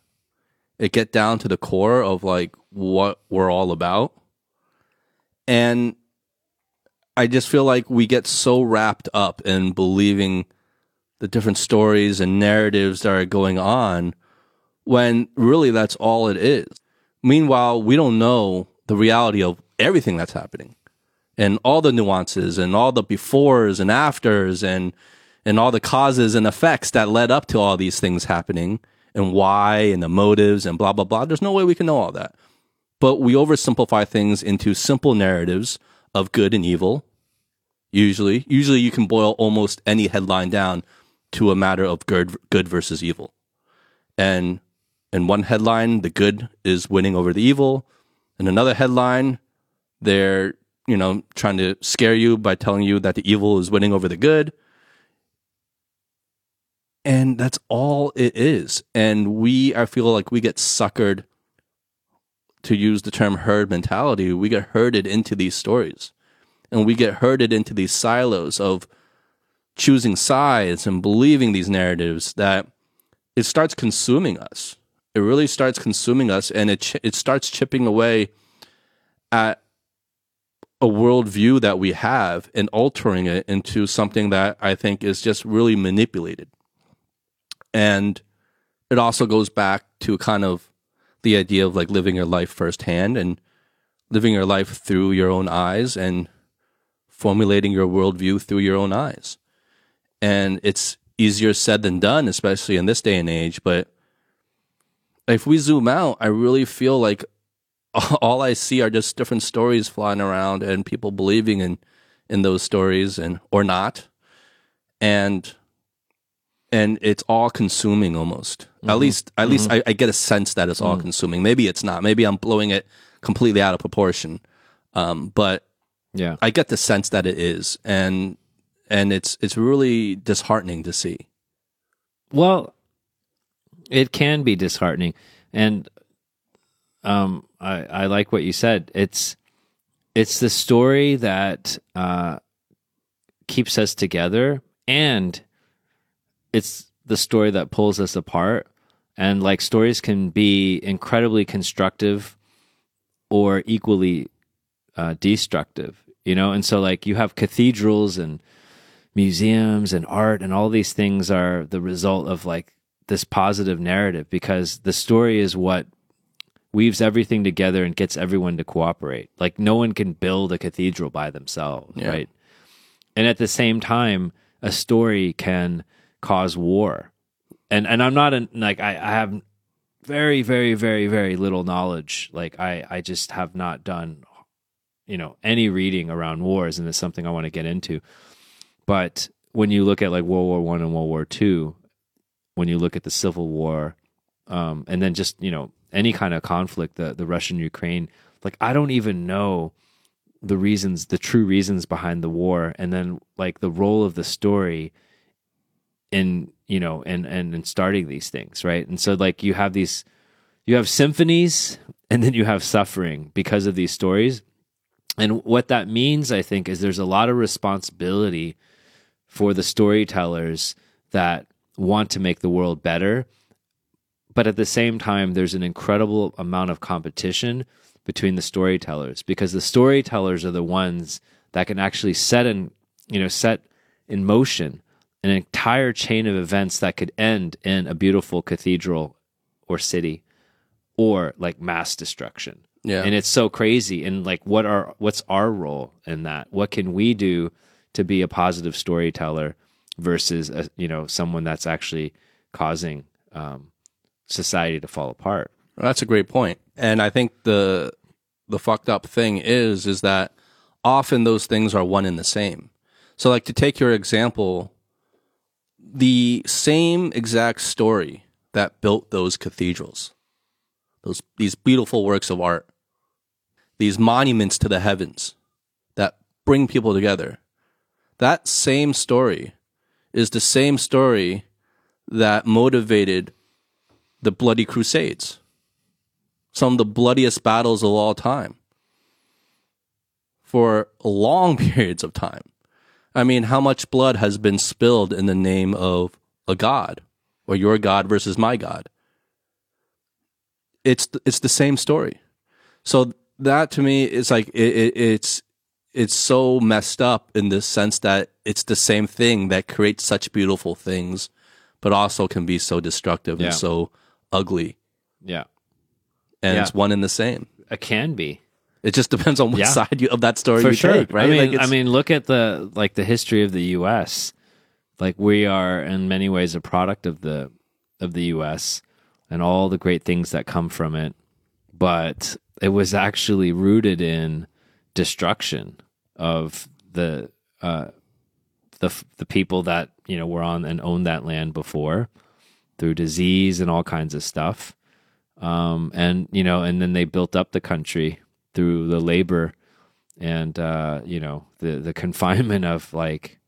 S1: and get down to the core of like what we're all about. And I just feel like we get so wrapped up in believing the different stories and narratives that are going on when really that's all it is. Meanwhile, we don't know the reality of everything that's happening and all the nuances and all the befores and afters and and all the causes and effects that led up to all these things happening and why and the motives and blah blah blah. There's no way we can know all that. But we oversimplify things into simple narratives of good and evil. Usually usually you can boil almost any headline down to a matter of good good versus evil. And in one headline the good is winning over the evil. In another headline they're you know trying to scare you by telling you that the evil is winning over the good. And that's all it is. And we i feel like we get suckered to use the term herd mentality we get herded into these stories. And we get herded into these silos of choosing sides and believing these narratives that it starts consuming us. It really starts consuming us and it ch- it starts chipping away at a worldview that we have and altering it into something that I think is just really manipulated. And it also goes back to kind of the idea of like living your life firsthand and living your life through your own eyes and formulating your worldview through your own eyes. And it's easier said than done, especially in this day and age. But if we zoom out, I really feel like all I see are just different stories flying around and people believing in in those stories and or not, and and it's all consuming almost.
S2: Mm-hmm.
S1: At least, at least I, I get a sense that it's all consuming. Maybe it's not. Maybe I'm blowing it completely out of proportion. Um, but
S2: Yeah.
S1: I get the sense that it is, and and it's it's really disheartening to see.
S2: Well, it can be disheartening, and um, I I like what you said. It's it's the story that uh, keeps us together, and it's the story that pulls us apart. And like stories can be incredibly constructive or equally uh, destructive, you know. And so, like, you have cathedrals and museums and art and all these things are the result of like this positive narrative because the story is what weaves everything together and gets everyone to cooperate. Like no one can build a cathedral by themselves,
S1: Yeah.
S2: right? And at the same time, a story can cause war. And and I'm not an, like I, I have very very very very little knowledge. Like I I just have not done you know any reading around wars and it's something I want to get into. But when you look at like World War One and World War Two, when you look at the Civil War, um, and then just you know any kind of conflict, the the Russian Ukraine, like I don't even know the reasons, the true reasons behind the war, and then like the role of the story in you know and and in starting these things, right? And so like you have these, you have symphonies, and then you have suffering because of these stories. And what that means, I think, is there's a lot of responsibility for the storytellers that want to make the world better. But at the same time, there's an incredible amount of competition between the storytellers because the storytellers are the ones that can actually set in, you know, set in motion an entire chain of events that could end in a beautiful cathedral or city or like mass destruction.
S1: Yeah,
S2: and it's so crazy. And like what are what's our role in that? What can we do to be a positive storyteller versus a, you know someone that's actually causing um, society to fall apart
S1: That's a great point. And I think the the fucked up thing is is that often those things are one and the same. So like to take your example, the same exact story that built those cathedrals, those these beautiful works of art, these monuments to the heavens that bring people together. That same story is the same story that motivated the bloody crusades some of the bloodiest battles of all time for long periods of time. I mean, how much blood has been spilled in the name of a god or your god versus my god? It's it's the same story. So that to me is like it, it, it's it's so messed up in the sense that it's the same thing that creates such beautiful things, but also can be so destructive
S2: Yeah.
S1: and so ugly
S2: yeah
S1: and
S2: Yeah.
S1: it's one and the same.
S2: it can be
S1: It just depends on what
S2: Yeah.
S1: side you, of that story you take, right?
S2: i mean i
S1: it's-
S2: mean look at the like the history of the us like we are in many ways a product of the of the us and all the great things that come from it but it was actually rooted in destruction of the uh, the the people that you know were on and owned that land before through disease and all kinds of stuff. Um, and you know and then they built up the country through the labor and uh, you know the the confinement of like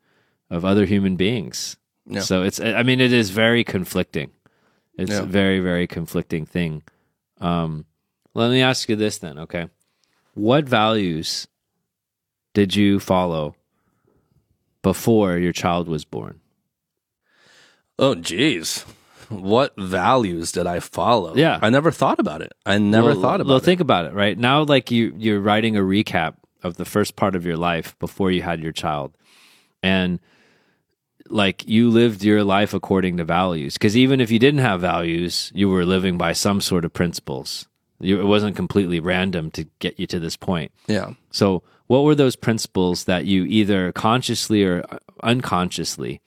S2: of other human beings.
S1: Yeah.
S2: so it's i mean it is very conflicting. It's
S1: Yeah.
S2: a very very conflicting thing. Um, let me ask you this then okay? What values did you follow before your child was born?
S1: Oh, geez, what values did I follow?
S2: Yeah.
S1: I never thought about it. I never
S2: Well,
S1: thought about
S2: well,
S1: it.
S2: Well, think about it, right? Now, like you, you're writing a recap of the first part of your life before you had your child, and like you lived your life according to values. Because even if you didn't have values, you were living by some sort of principles. You, it wasn't completely random to get you to this point.
S1: yeah,
S2: So, what were those principles that you either consciously or unconsciously,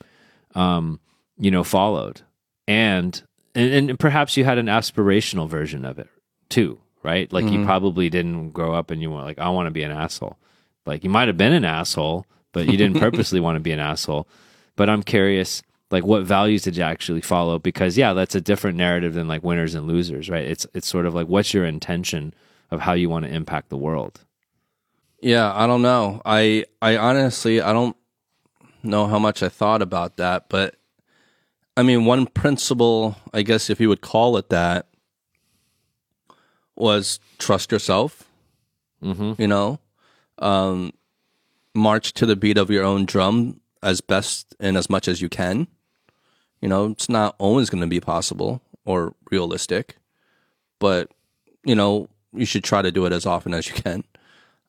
S2: um, you know, followed? And, and and perhaps you had an aspirational version of it too, right? Like you mm-hmm. probably didn't grow up and you were like, I want to be an asshole. Like you might have been an asshole, but you didn't purposely want to be an asshole. But I'm curious, like what values did you actually follow? Because yeah, that's a different narrative than like winners and losers, right? It's it's sort of like what's your intention of how you want to impact the world.
S1: Yeah, I don't know. I I honestly I don't know how much I thought about that, but I mean, one principle, I guess if you would call it that, was trust yourself.
S2: Mm-hmm.
S1: You know, um, march to the beat of your own drum as best and as much as you can. You know, it's not always going to be possible or realistic, but you know, you should try to do it as often as you can.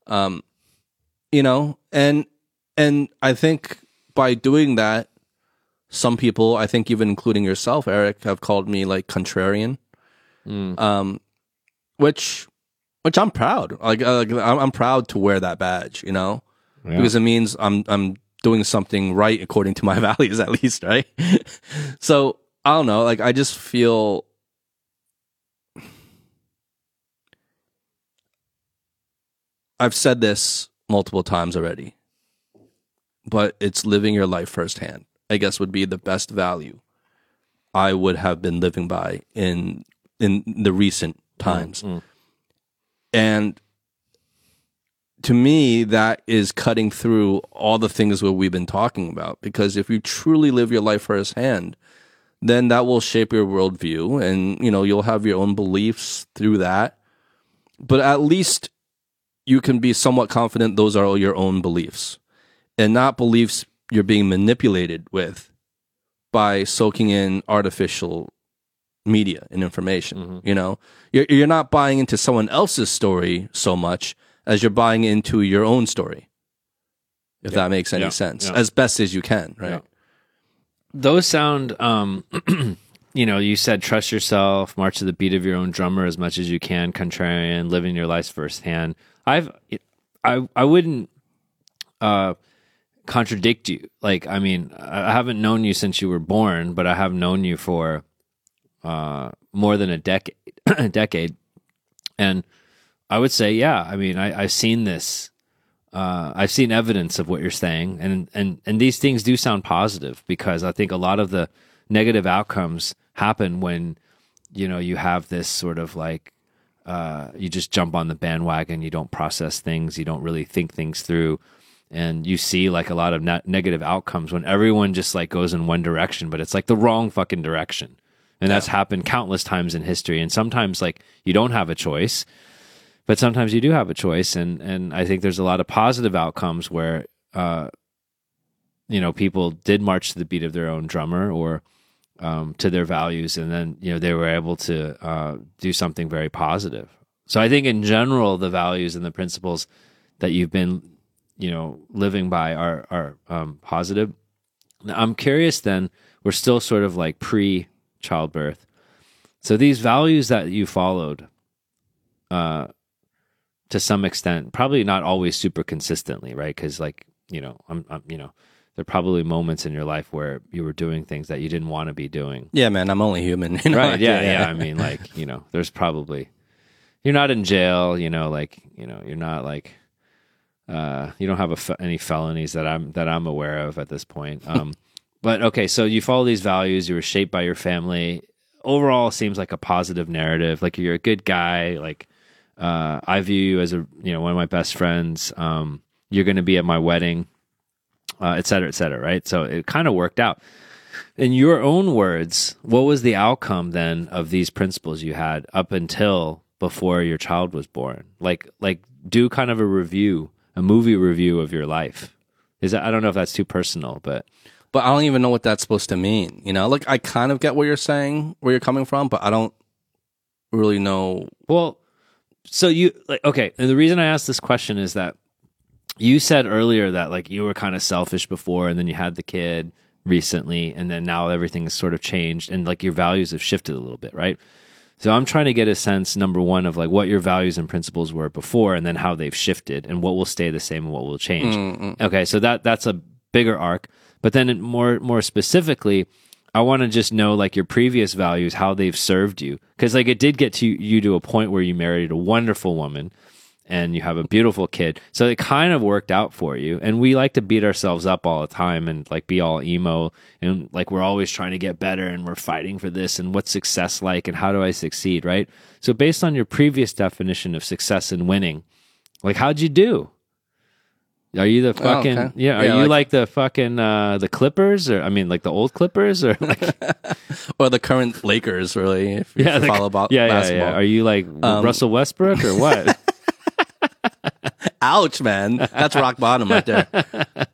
S1: Um, you know, and and I think by doing that, some people, I think even including yourself, Aric, have called me like contrarian. Um, which which I'm proud. Like, uh, I'm proud to wear that badge, you know,
S2: Yeah.
S1: because it means I'm I'm doing something right according to my values, at least, right? so I don't know. Like, I just feel. I've said this multiple times already, but it's living your life firsthand. I guess would be the best value I would have been living by in in the recent times.
S2: Mm.
S1: And to me, that is cutting through all the things that we've been talking about. Because if you truly live your life firsthand, then that will shape your worldview, and you know you'll have your own beliefs through that. But at least you can be somewhat confident those are all your own beliefs, and not beliefs you're being manipulated with by soaking in artificial media and information. You know, you're you're not buying into someone else's story so much as you're buying into your own story. If that makes any
S2: Yeah.
S1: sense,
S2: Yeah.
S1: as best as you can, right?
S2: Yeah. Those sound, um, you know, you said trust yourself, march to the beat of your own drummer as much as you can, contrarian, living your life firsthand. I've, I, I wouldn't, uh, contradict you. Like, I mean, I haven't known you since you were born, but I have known you for, uh, more than a decade, a decade. And I would say, yeah, I mean, I, I've seen this uh, I've seen evidence of what you're saying, and and and these things do sound positive because I think a lot of the negative outcomes happen when you know you have this sort of like uh, you just jump on the bandwagon, you don't process things, you don't really think things through, and you see like a lot of ne- negative outcomes when everyone just like goes in one direction, but it's like the wrong fucking direction, and that's happened countless times in history, and sometimes like you don't have a choice but sometimes you do have a choice. And and I think there's a lot of positive outcomes where uh you know people did march to the beat of their own drummer or um to their values. And then you know they were able to uh do something very positive. So I think in general the values and the principles that you've been you know living by are are um positive now, I'm curious then we're still sort of like pre childbirth so these values that you followed uh to some extent, probably not always super consistently, right? Because like you know, I'm, I'm you know, there are probably moments in your life where you were doing things that you didn't want to be doing,
S1: Yeah, man, I'm only human. you know?
S2: right? Yeah, yeah. I mean, like you know, there's probably you're not in jail, you know, like you know, you're not like uh, you don't have fe- any felonies that I'm that I'm aware of at this point. Um, but okay, so you follow these values, you were shaped by your family. Overall, seems like a positive narrative. Like you're a good guy. Like uh, I view you as a you know one of my best friends. Um, you're going to be at my wedding, uh, et cetera, et cetera. Right. So it kind of worked out. In your own words, what was the outcome then of these principles you had up until before your child was born? Like, like do kind of a review, a movie review of your life. Is that, I don't know if that's too personal, but
S1: But I don't even know what that's supposed to mean. You know, like I kind of get what you're saying, where you're coming from, but I don't really know.
S2: Well, so you like okay, and the reason I asked this question is that you said earlier that like you were kind of selfish before and then you had the kid recently and then now everything has sort of changed and like your values have shifted a little bit, right? So I'm trying to get a sense number 1 of like what your values and principles were before and then how they've shifted and what will stay the same and what will change. Mm, mm. Okay, so that that's a bigger arc, but then more more specifically I want to just know like your previous values, how they've served you. Cause like it did get to you to a point where you married a wonderful woman and you have a beautiful kid. So it kind of worked out for you. And we like to beat ourselves up all the time and like be all emo and like we're always trying to get better and we're fighting for this and what's success like and how do I succeed, right? So based on your previous definition of success and winning, like how'd you do? Are you the fucking
S1: okay.
S2: yeah? Are
S1: Yeah,
S2: you
S1: like-
S2: like, the fucking uh the Clippers or I mean like the old Clippers or like
S1: or the current Lakers, really. If you
S2: yeah the-
S1: follow about
S2: yeah, yeah
S1: basketball. Um,
S2: yeah? Are you like Russell Westbrook or what?
S1: Ouch, man. That's rock bottom right there.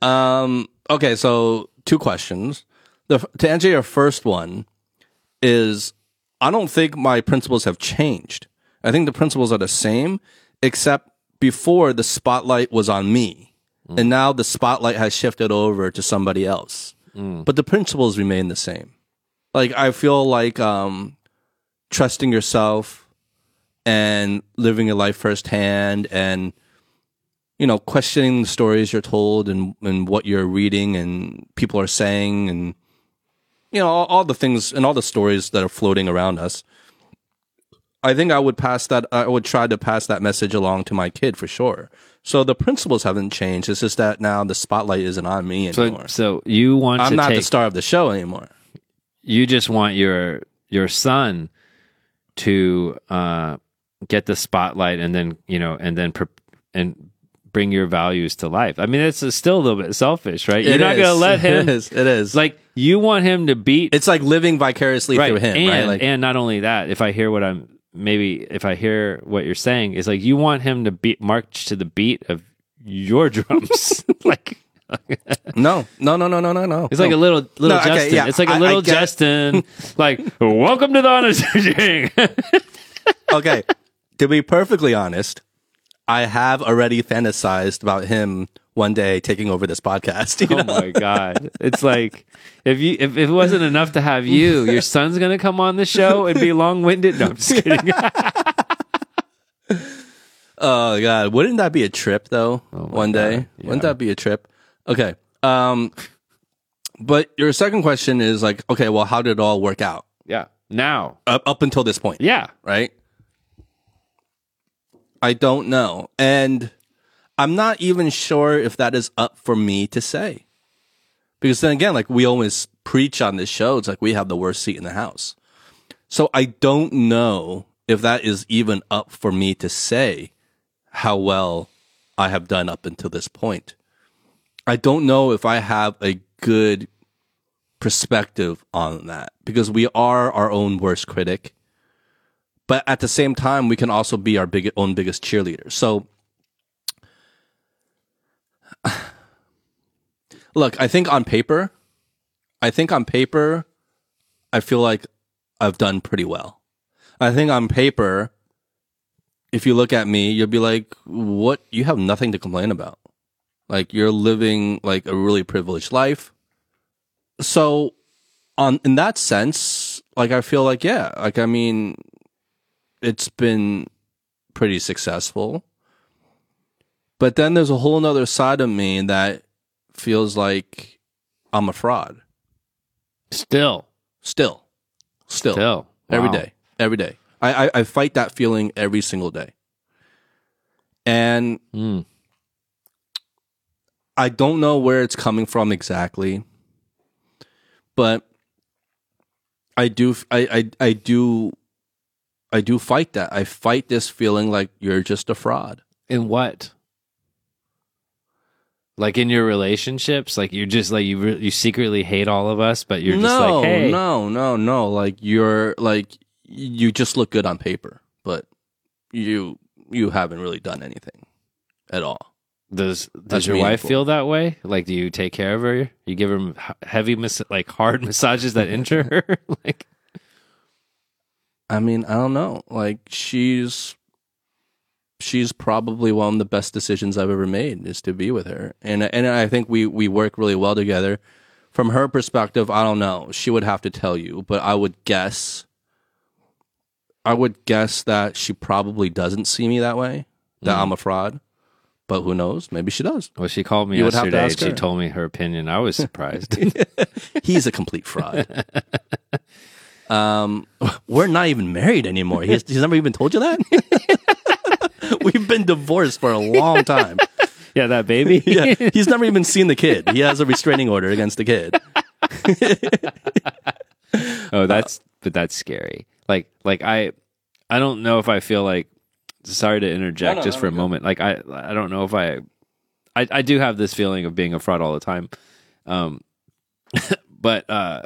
S1: Um, okay, so two questions. The, to answer your first one is I don't think my principles have changed. I think the principles are the same, except before the spotlight was on me. And now the spotlight has shifted over to somebody else. But the principles remain the same. Like I feel like um, trusting yourself and living your life firsthand and you know questioning the stories you're told and and what you're reading and people are saying and you know all, all the things and all the stories that are floating around us. I think i would pass that i would try to pass that message along to my kid for sure. So the principles haven't changed. It's just that now the spotlight isn't on me
S2: so
S1: anymore.
S2: so you want to i'm
S1: not
S2: take
S1: the star of the show anymore.
S2: You just want your your son to uh, get the spotlight and then you know and then pre- and bring your values to life. I mean, it's still a little bit selfish, right? You're
S1: It
S2: not going to let him.
S1: it is it is
S2: Like you want him to beat
S1: it's like living vicariously
S2: right,
S1: through him
S2: and
S1: right like
S2: and not only that, if I hear what I'm maybe if I hear what you're saying is like you want him to beat march to the beat of your drums, like.
S1: no no no no no no no
S2: It's like a little little
S1: No, okay,
S2: Justin.
S1: yeah,
S2: it's like a
S1: I-
S2: little Justin. like, welcome to the honest Jing.
S1: okay, to be perfectly honest, I have already fantasized about him one day taking over this podcast. You
S2: oh
S1: know?
S2: my god! It's like if you if it wasn't enough to have you, your son's gonna come on the show and be long winded. No, I'm just kidding.
S1: Oh god, wouldn't that be a trip though?
S2: Oh
S1: one day,
S2: God,
S1: wouldn't that be a trip? Okay. Um, but your second question is like, okay, well, how did it all work out
S2: yeah. Now.
S1: up up until this point?
S2: Yeah.
S1: right? I don't know. And I'm not even sure if that is up for me to say. Because then again, like we always preach on this show, it's like we have the worst seat in the house. So I don't know if that is even up for me to say how well I have done up until this point. I don't know if I have a good perspective on that because we are our own worst critic but at the same time we can also be our big, own biggest cheerleader. So look i think on paper i think on paper i feel like i've done pretty well. I think on paper if you look at me you'll be like what? You have nothing to complain about. Like you're living like a really privileged life. So on in that sense like i feel like yeah like i mean it's been pretty successful. But then there's a whole nother side of me that feels like I'm a fraud.
S2: Still.
S1: Still. Still.
S2: Still.
S1: Every
S2: Wow.
S1: day. Every day. I, I, I fight that feeling every single day. And
S2: Mm.
S1: I don't know where it's coming from exactly, but I do I, I I do I do fight that. I fight this feeling like you're just a fraud.
S2: In what? Like in your relationships, like you're just like you re- you secretly hate all of us, but you're just
S1: no,
S2: like, hey,
S1: no, no, no. Like you're like you just look good on paper, but you you haven't really done anything at all.
S2: Does
S1: That's
S2: does your wife feel that way? Like, do you take care of her? You give her heavy, mas- like hard massages that injure her? like,
S1: I mean, I don't know. Like she's she's probably one of the best decisions I've ever made is to be with her. And and I think we we work really well together. From her perspective, I don't know. She would have to tell you, but I would guess I would guess that she probably doesn't see me that way, that mm-hmm. I'm a fraud. but who knows? Maybe she does.
S2: Well, she called me
S1: You would have to
S2: yesterday. and She told me her opinion. I was surprised.
S1: He's a complete fraud. um, we're not even married anymore. He's, he's never even told you that. We've been divorced for a long time.
S2: yeah, that baby.
S1: Yeah, he's never even seen the kid. He has a restraining order against the kid.
S2: oh, that's but that's scary. Like like I I don't know if I feel like sorry to interject
S1: No, no,
S2: just for a moment. Like I I don't know if I I I do have this feeling of being a fraud all the time. Um but uh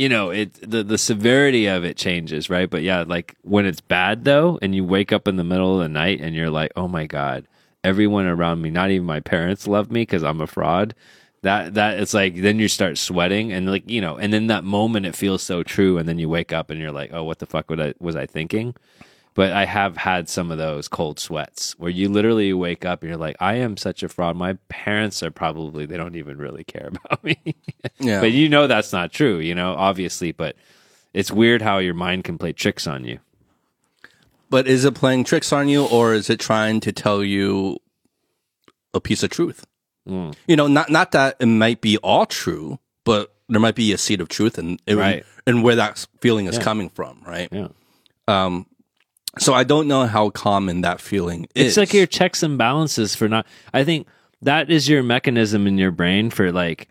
S2: you know, it the the severity of it changes, right? But yeah, like when it's bad though and you wake up in the middle of the night and you're like, "Oh my god, everyone around me, not even my parents love me cuz I'm a fraud." That that it's like then you start sweating and like, you know, and then that moment it feels so true and then you wake up and you're like, "Oh, what the fuck I was I thinking?" But I have had some of those cold sweats where you literally wake up and you're like, I am such a fraud. My parents are probably, they don't even really care about me.
S1: Yeah.
S2: But you know that's not true, you know, obviously. But it's weird how your mind can play tricks on you.
S1: But is it playing tricks on you, or is it trying to tell you a piece of truth?
S2: Mm.
S1: You know, not not that it might be all true, but there might be a seed of truth and in,
S2: Right.
S1: where that feeling is coming from, right?
S2: Yeah.
S1: So I don't know how common that feeling is.
S2: It's like your checks and balances for not, I think that is your mechanism in your brain for like,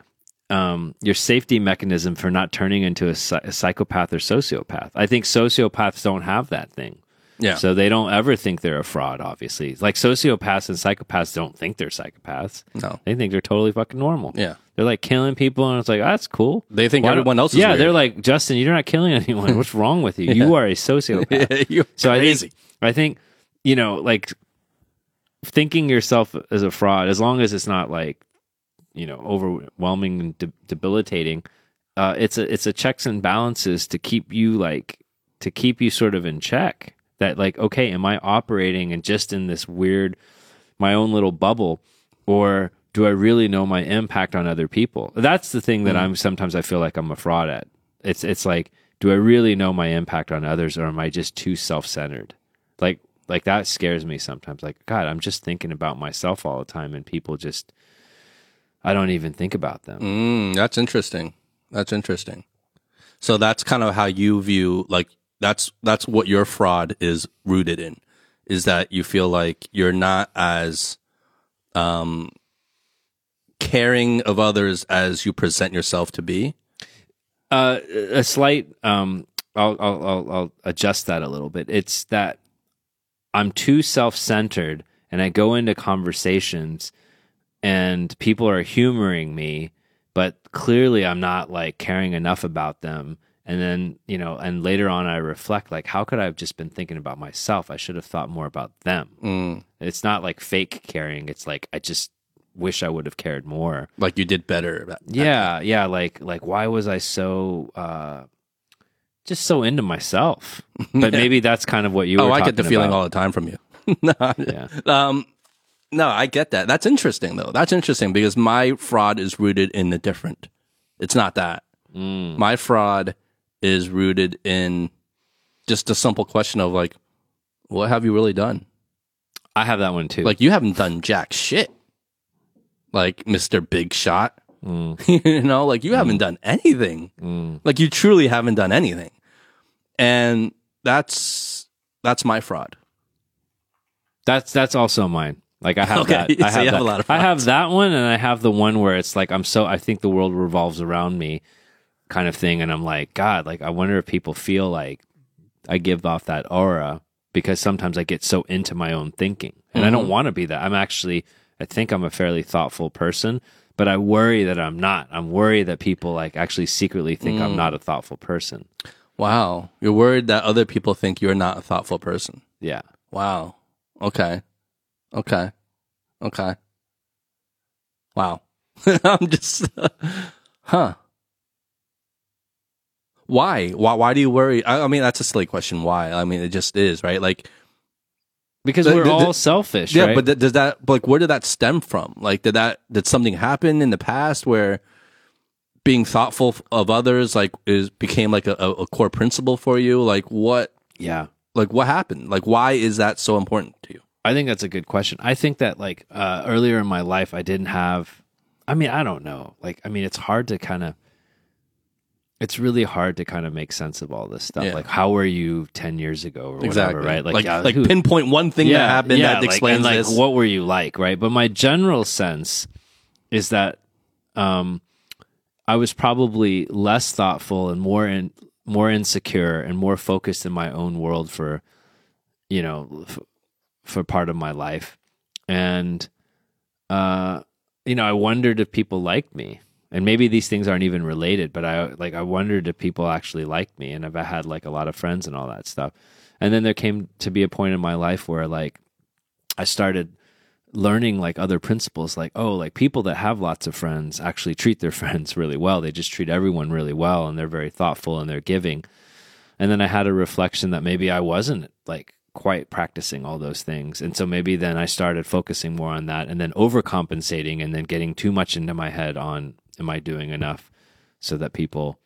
S2: um, your safety mechanism for not turning into a, a psychopath or sociopath. I think sociopaths don't have that thing.
S1: yeah.
S2: So they don't ever think they're a fraud, obviously. Like sociopaths and psychopaths don't think they're psychopaths.
S1: No.
S2: They think they're totally fucking normal.
S1: Yeah.
S2: They're like killing people and it's like, "Ah, that's cool.
S1: They think
S2: Why
S1: everyone else is
S2: Yeah,
S1: weird.
S2: they're like, Justin, you're not killing anyone. What's wrong with you? You are a sociopath.
S1: You're
S2: so
S1: crazy.
S2: I think I think, you know, like thinking yourself as a fraud, as long as it's not like, you know, overwhelming and de- debilitating, uh, it's a it's a checks and balances to keep you like to keep you sort of in check. That like, okay, am I operating and just in this weird my own little bubble, or do I really know my impact on other people? That's the thing that I'm sometimes I feel like I'm a fraud at. It's it's like, do I really know my impact on others, or am I just too self centered? Like like that scares me sometimes. Like God, I'm just thinking about myself all the time, and people just I don't even think about them.
S1: Mm, that's interesting. That's interesting. So that's kind of how you view like that's that's what your fraud is rooted in is that you feel like you're not as um caring of others as you present yourself to be.
S2: Uh, a slight. Um, I'll, I'll I'll I'll adjust that a little bit. It's that I'm too self centered, and I go into conversations, and people are humoring me, but clearly I'm not like caring enough about them. And then you know, and later on, I reflect like, how could I have just been thinking about myself? I should have thought more about them.
S1: Mm,
S2: It's not like fake caring. It's like I just wish I would have cared more.
S1: like you did better.
S2: Yeah, yeah. Like, like, why was I so uh, just so into myself? But maybe that's kind of what you.
S1: Oh, I get the feeling
S2: about.
S1: all the time from you. no,
S2: Yeah.
S1: Um, no, I get that. That's interesting though. That's interesting because my fraud is rooted in the different. It's not that.
S2: Mm.
S1: My fraud is rooted in just a simple question of like, what have you really done?
S2: I have that one too.
S1: Like you haven't done jack shit. Like Mr. Big Shot.
S2: Mm.
S1: you know, like you haven't done anything.
S2: Mm.
S1: Like you truly haven't done anything. And that's that's my fraud.
S2: that's that's also mine. Like I have
S1: Okay,
S2: that. I
S1: so
S2: have,
S1: you have
S2: that.
S1: a lot of
S2: I have that one, and I have the one where it's like I'm so. I think the world revolves around me, kind of thing, and I'm like, God, like I wonder if people feel like I give off that aura because sometimes I get so into my own thinking, and I don't
S1: Mm-hmm.
S2: want to be that. I'm actually, I think I'm a fairly thoughtful person, but I worry that I'm not. I'm worried that people like actually secretly think
S1: Mm.
S2: I'm not a thoughtful person.
S1: Wow. You're worried that other people think you're not a thoughtful person.
S2: Yeah.
S1: Wow. Okay. Okay. Okay. Wow. I'm just, huh. Why? Why? Why do you worry? I, I mean, that's a silly question. Why? I mean, it just is, right? Like,
S2: Because we're
S1: the-
S2: all selfish,
S1: yeah,
S2: right?
S1: but th- does that, like, where did that stem from? Like, did that, did something happen in the past where being thoughtful of others, like, is became like a, a a core principle for you? Like, what,
S2: yeah.
S1: like, what happened? Like, why is that so important to you?
S2: I think that's a good question. I think that like uh, earlier in my life, I didn't have. I mean, I don't know. Like, I mean, it's hard to kind of. It's really hard to kind of make sense of all this stuff.
S1: Yeah.
S2: Like, how were you ten years ago, or
S1: exactly
S2: whatever, right?
S1: like
S2: yeah,
S1: like
S2: who-
S1: pinpoint one thing that happened that
S2: like,
S1: explains
S2: like,
S1: this.
S2: What were you like, right? But my general sense is that um, I was probably less thoughtful and more in, more insecure and more focused in my own world for, you know, f- for part of my life, and uh, you know, I wondered if people liked me. And maybe these things aren't even related, but I like I wondered if people actually liked me and if I had like a lot of friends and all that stuff. And then there came to be a point in my life where like I started learning like other principles like oh like people that have lots of friends actually treat their friends really well. They just treat everyone really well and they're very thoughtful and they're giving. And then i had a reflection that maybe i wasn't like quite practicing all those things. And so maybe then i started focusing more on that and then overcompensating and then getting too much into my head on am i doing enough so that people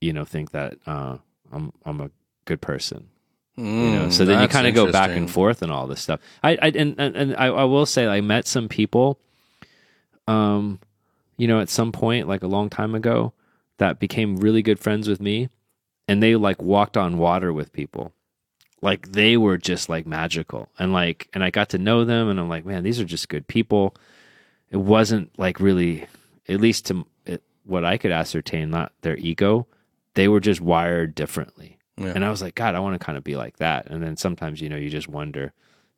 S2: you know think that uh, i'm i'm a good person? You know so then you kind of go back and forth and all this stuff. I, I and, and, and I, I will say i met some people um you know at some point like a long time ago that became really good friends with me and they like walked on water with people. Like they were just like magical. And like and i got to know them and i'm like man these are just good people. It wasn't like really at least to what i could ascertain not their ego they were just wired differently
S1: Yeah.
S2: and I was like, God, I want to kind of be like that. And then sometimes, you know, you just wonder,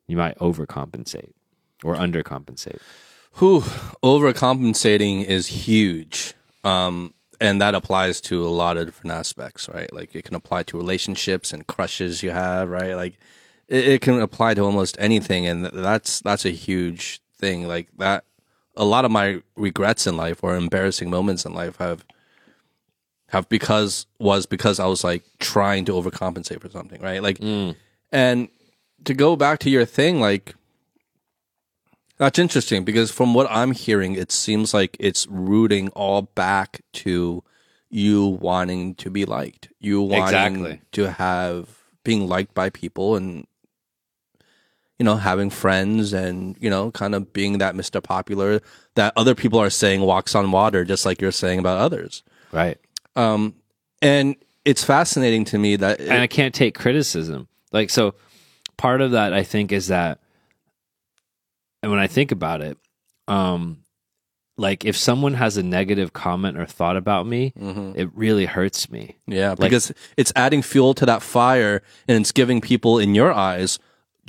S2: you might overcompensate or undercompensate.
S1: Whew, overcompensating is huge. Um, and that applies to a lot of different aspects, right? Like it can apply to relationships and crushes you have, right? Like it, it can apply to almost anything, and that's that's a huge thing. Like that, a lot of my regrets in life or embarrassing moments in life have have because was because I was like trying to overcompensate for something, right? Like, mm. and to go back to your thing, like that's interesting because from what I'm hearing, it seems like it's rooting all back to you wanting to be liked, you wanting
S2: Exactly.
S1: to have being liked by people, and you know having friends, and you know kind of being that Mister Popular that other people are saying walks on water, just like you're saying about others.
S2: Right.
S1: Um, and it's fascinating to me that
S2: And I can't take criticism. Like, so part of that, I think, is that, and when I think about it, um, like if someone has a negative comment or thought about me, it really hurts me.
S1: Yeah, because it's adding fuel to that fire and it's giving people in your eyes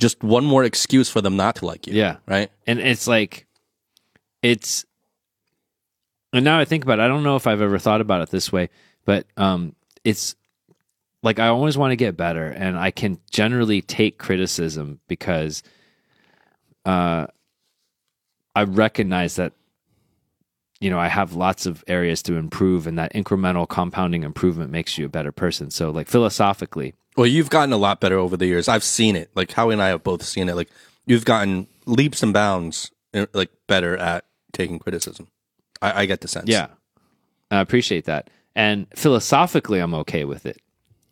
S1: just one more excuse for them not to like you.
S2: Yeah.
S1: Right?
S2: and it's like it's and now i think about it i don't know if i've ever thought about it this way but um it's like i always want to get better and i can generally take criticism because uh i recognize that you know i have lots of areas to improve and that incremental compounding improvement makes you a better person so like philosophically
S1: Well, you've gotten a lot better over the years. I've seen it. Like Howie and I have both seen it. Like you've gotten leaps and bounds uh, like better at taking criticism. I, I get the sense.
S2: Yeah. I appreciate that. And philosophically, I'm okay with it.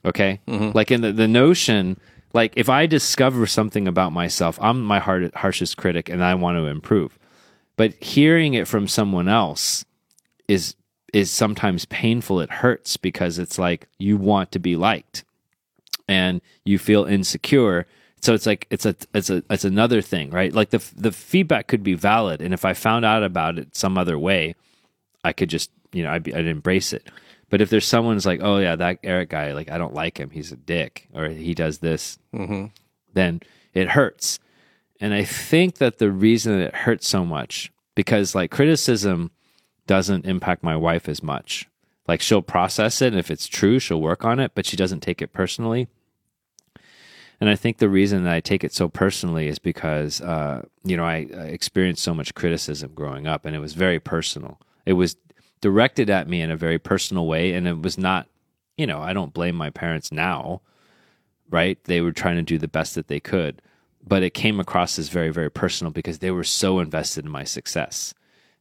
S2: Okay. Like in the, the notion, like if I discover something about myself, I'm my hard, harshest critic and I want to improve. But hearing it from someone else is is sometimes painful. It hurts because it's like you want to be liked and you feel insecure. So it's like it's a it's a it's another thing, right? Like the the feedback could be valid, and if I found out about it some other way, I could just you know I'd, be, I'd embrace it. But if there's someone's like, oh yeah, that Aric guy, like I don't like him, he's a dick, or he does this, mm-hmm. then it hurts. And I think that the reason that it hurts so much because like criticism doesn't impact my wife as much. Like she'll process it, and if it's true, she'll work on it, but she doesn't take it personally. And I think the reason that I take it so personally is because, uh, you know, I, I experienced so much criticism growing up, and it was very personal. It was directed at me in a very personal way, and it was not, you know, I don't blame my parents now, right? They were trying to do the best that they could, but it came across as very, very personal because they were so invested in my success.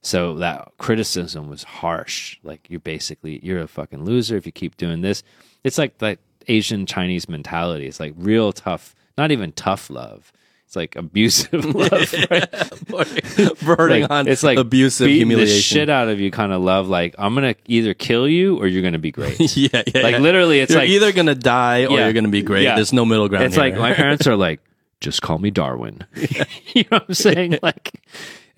S2: So that criticism was harsh. Like you're basically you're a fucking loser if you keep doing this. It's like that Asian Chinese mentality. It's like real tough, not even tough love. It's like abusive love. Right?
S1: Burning
S2: Like,
S1: on
S2: it's like
S1: abusive
S2: beating the
S1: humiliation.
S2: shit out of you kind of love. Like I'm gonna either kill you or you're gonna be great.
S1: yeah, yeah.
S2: Like
S1: yeah.
S2: literally, it's
S1: you're
S2: like
S1: either gonna die or
S2: Yeah.
S1: you're gonna be great.
S2: Yeah.
S1: There's no middle ground.
S2: it's like my parents are like, just call me Darwin. you know what I'm saying? Like,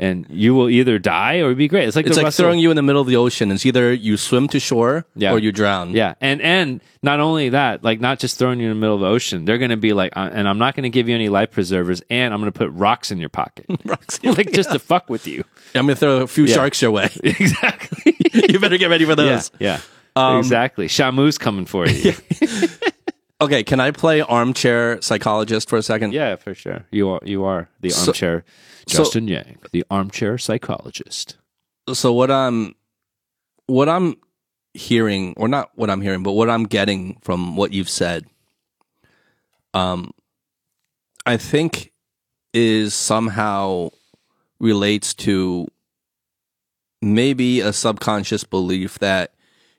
S2: and you will either die or be great. It's like
S1: it's like
S2: Russell-
S1: throwing you in the middle of the ocean. It's either you swim to shore
S2: Yeah.
S1: or you drown.
S2: Yeah, and and not only that, like not just throwing you in the middle of the ocean, they're going to be like, uh, and I'm not going to give you any life preservers, and I'm going to put rocks in your pocket,
S1: Rocks.
S2: like just to fuck with you.
S1: I'm gonna throw a few sharks your way.
S2: exactly.
S1: you better get ready for
S2: yeah,
S1: those.
S2: yeah.
S1: Um,
S2: exactly. Shamu's coming for you.
S1: Okay, can I play armchair psychologist for a second?
S2: yeah, for sure. You are you are the
S1: So-
S2: armchair
S1: so-
S2: Justin Yang, the armchair psychologist.
S1: So what I'm what I'm hearing, or not what I'm hearing, but what I'm getting from what you've said, um, I think is somehow relates to maybe a subconscious belief that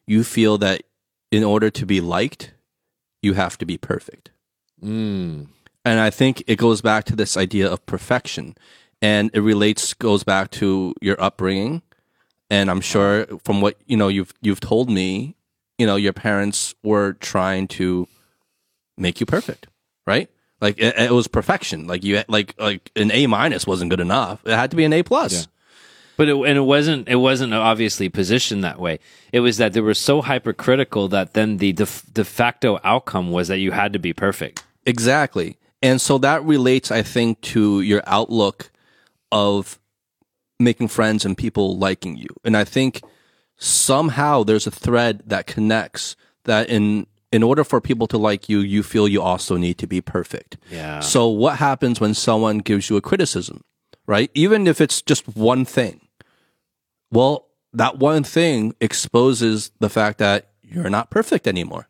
S1: you feel that in order to be liked, you have to be perfect.
S2: Mm.
S1: And I think it goes back to this idea of perfection. And it relates goes back to your upbringing. And I'm sure from what you know you've you've told me, you know, your parents were trying to make you perfect, right? Like it, it was perfection. Like you like like an A minus wasn't good enough. It had to be an A plus.
S2: But it, and it wasn't it wasn't obviously positioned that way. It was that they were so hypercritical that then the de, de facto outcome was that you had to be perfect.
S1: Exactly. And so that relates, I think, to your outlook of making friends and people liking you. And I think somehow there's a thread that connects that in in order for people to like you, you feel you also need to be perfect.
S2: Yeah.
S1: So what happens when someone gives you a criticism, right? Even if it's just one thing. Well, that one thing exposes the fact that you're not perfect anymore.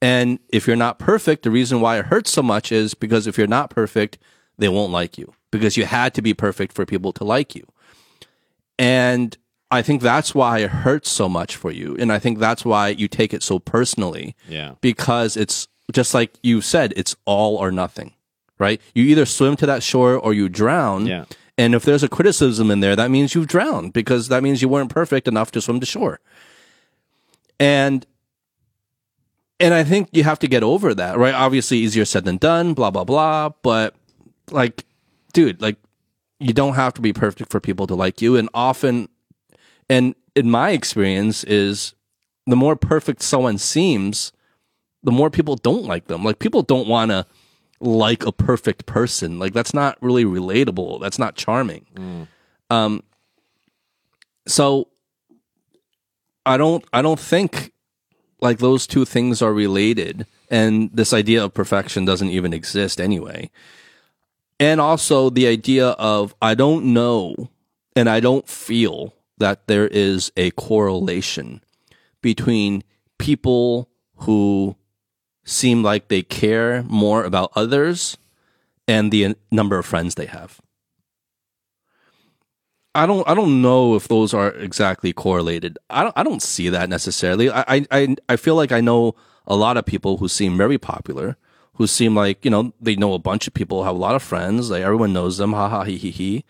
S1: And if you're not perfect, the reason why it hurts so much is because if you're not perfect, they won't like you because you had to be perfect for people to like you. And I think that's why it hurts so much for you. And I think that's why you take it so personally
S2: Yeah.
S1: because it's just like you said, it's all or nothing, right? You either swim to that shore or you drown.
S2: Yeah.
S1: And if there's a criticism in there, that means you've drowned because that means you weren't perfect enough to swim to shore. And and I think you have to get over that, right? Obviously easier said than done, blah blah blah, but like dude, like you don't have to be perfect for people to like you and often and in my experience is the more perfect someone seems, the more people don't like them. Like people don't want to like a perfect person. Like that's not really relatable. That's not charming. Um so I don't I don't think like those two things are related and this idea of perfection doesn't even exist anyway. And also the idea of I don't know and I don't feel that there is a correlation between people who seem like they care more about others and the number of friends they have. I don't I don't know if those are exactly correlated. I don't I don't see that necessarily. I I I- feel like I know a lot of people who seem very popular, who seem like, you know, they know a bunch of people, have a lot of friends, like everyone knows them, ha ha he he he.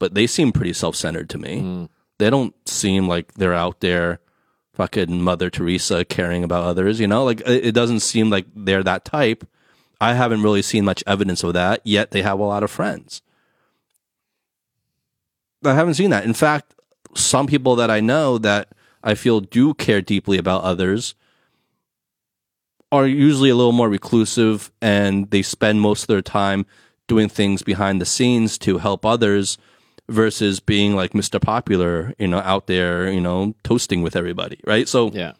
S1: But they seem pretty self centered to me. Mm. They don't seem like they're out there fucking Mother Teresa caring about others, you know? Like it, it doesn't seem like they're that type. I haven't really seen much evidence of that, yet they have a lot of friends. I haven't seen that. In fact, some people that I know that I feel do care deeply about others are usually a little more reclusive and they spend most of their time doing things behind the scenes to help others versus being like Mr. Popular, you know, out there, you know, toasting with everybody, right? So
S2: Yeah.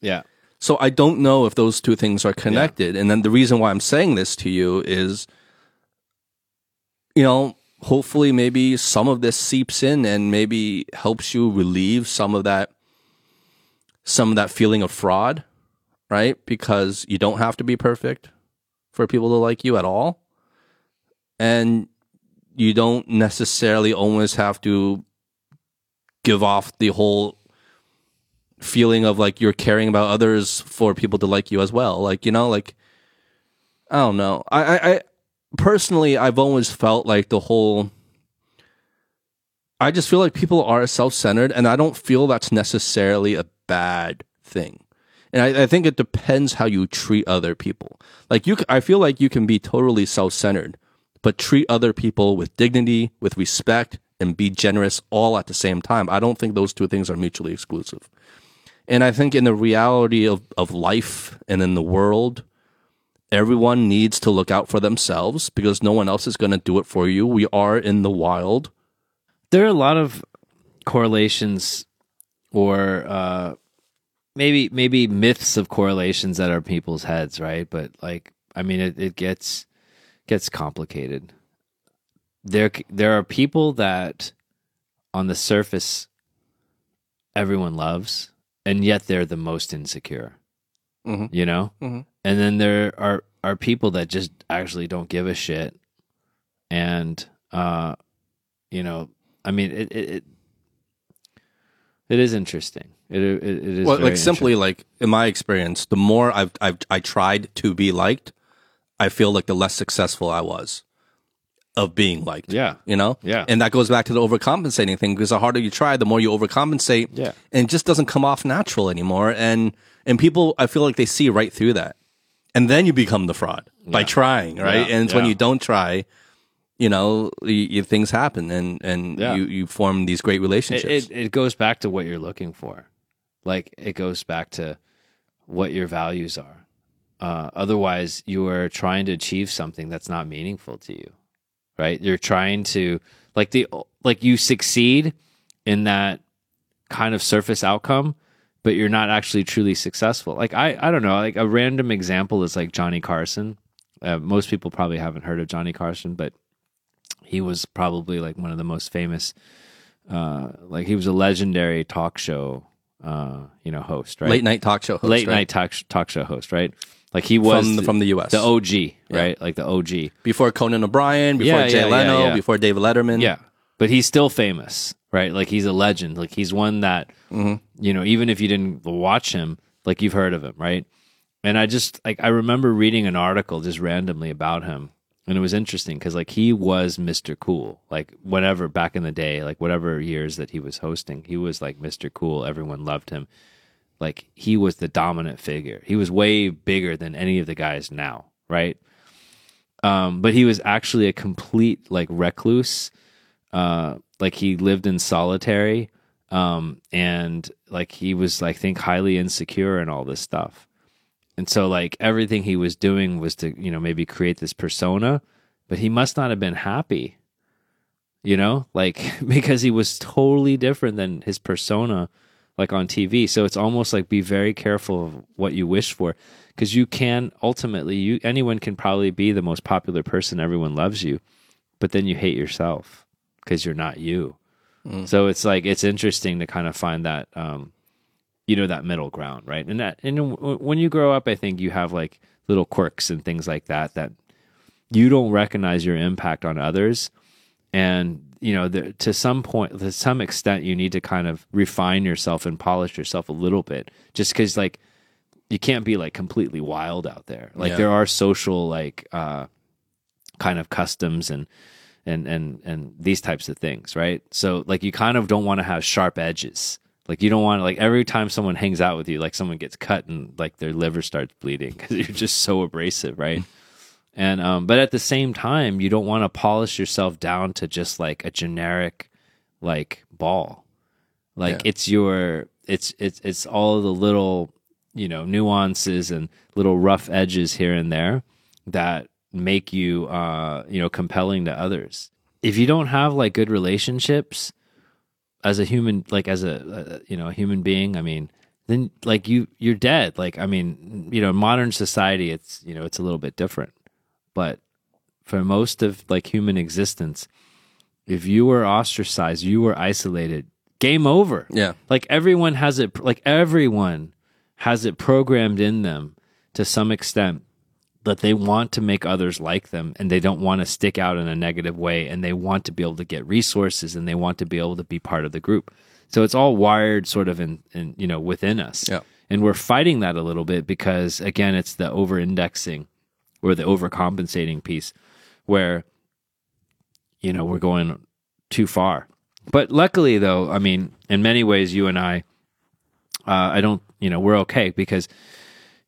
S2: Yeah.
S1: so I don't know if those two things are connected. And then the reason why I'm saying this to you is, you know, hopefully maybe some of this seeps in and maybe helps you relieve some of that, some of that feeling of fraud, right? Because you don't have to be perfect for people to like you at all. And you don't necessarily always have to give off the whole feeling of like you're caring about others for people to like you as well. Like, you know, like I don't know. I I I, personally, I've always felt like the whole. I just feel like people are self centered, and I don't feel that's necessarily a bad thing. And I, I, think it depends how you treat other people. Like you, I feel like you can be totally self centered, but treat other people with dignity, with respect, and be generous all at the same time. I don't think those two things are mutually exclusive. And I think in the reality of, of life and in the world, everyone needs to look out for themselves because no one else is going to do it for you. We are in the wild.
S2: There are a lot of correlations or uh, maybe maybe myths of correlations that are people's heads, right? But like, I mean, it, it gets gets complicated. There there are people that on the surface everyone loves, and yet they're the most insecure. Mm-hmm. You know, mm-hmm. and then there are are people that just actually don't give a shit, and uh, you know, I mean, it it, it, it is interesting. It it, it is
S1: well, like simply like in my experience, the more I've I've I tried to be liked, I feel like the less successful I was of being liked.
S2: Yeah.
S1: You know?
S2: Yeah.
S1: And that goes back to the overcompensating thing because the harder you try, the more you overcompensate.
S2: Yeah.
S1: And it just doesn't come off natural anymore. And and people I feel like they see right through that. And then you become the fraud yeah. by trying, right? Yeah. And it's yeah. when you don't try, you know, you, you, things happen and and you you form these great relationships.
S2: It, it, it goes back to what you're looking for. Like it goes back to what your values are. Uh, otherwise, you are trying to achieve something that's not meaningful to you right? You're trying to like the like you succeed in that kind of surface outcome, but you're not actually truly successful. Like I I don't know, like a random example is like Johnny Carson. Uh, most people probably haven't heard of Johnny Carson, but he was probably like one of the most famous uh, like he was a legendary talk show uh, you know host, right?
S1: Late night talk show host.
S2: Late
S1: right?
S2: night talk talk show host, right? Like he was
S1: from the, from the U.S.
S2: the OG, right? Like the OG
S1: before Conan O'Brien, before yeah, Jay yeah, Leno, before David Letterman.
S2: Yeah, but he's still famous, right? Like he's a legend. Like he's one that mm-hmm. you know, even if you didn't watch him, like you've heard of him, right? And I just like I remember reading an article just randomly about him, and it was interesting because like he was Mr. Cool, like whatever back in the day, like whatever years that he was hosting, he was like Mr. Cool. Everyone loved him like he was the dominant figure. He was way bigger than any of the guys now, right? Um, but he was actually a complete like recluse. Uh, like he lived in solitary, um, and like he was, I think, highly insecure and all this stuff. And so, like everything he was doing was to, you know, maybe create this persona, but he must not have been happy, you know, like because he was totally different than his persona like on TV. So it's almost like be very careful of what you wish for because you can ultimately you anyone can probably be the most popular person everyone loves you, but then you hate yourself because you're not you. Mm. So it's like it's interesting to kind of find that um you know that middle ground, right? And that and when you grow up I think you have like little quirks and things like that that you don't recognize your impact on others and you know, the, to some point, to some extent, you need to kind of refine yourself and polish yourself a little bit, just because like you can't be like completely wild out there. Like yeah. there are social like uh, kind of customs and and and and these types of things, right? So like you kind of don't want to have sharp edges. Like you don't want to like every time someone hangs out with you, like someone gets cut and like their liver starts bleeding because you're just so abrasive, right? And um, but at the same time, you don't want to polish yourself down to just like a generic like ball. Like yeah. it's your it's it's it's all the little you know nuances and little rough edges here and there that make you uh you know compelling to others. If you don't have like good relationships as a human like as a, a you know a human being, I mean, then like you you're dead. Like I mean, you know, modern society it's you know it's a little bit different but for most of like human existence, if you were ostracized, you were isolated, game over.
S1: Yeah.
S2: Like everyone has it, like everyone has it programmed in them to some extent that they want to make others like them and they don't want to stick out in a negative way and they want to be able to get resources and they want to be able to be part of the group. So it's all wired sort of in, in you know, within us.
S1: Yeah.
S2: And we're fighting that a little bit because again, it's the over indexing or the overcompensating piece. where you know we're going too far. But luckily, though, I mean, in many ways, you and I, uh, I don't, you know, we're okay because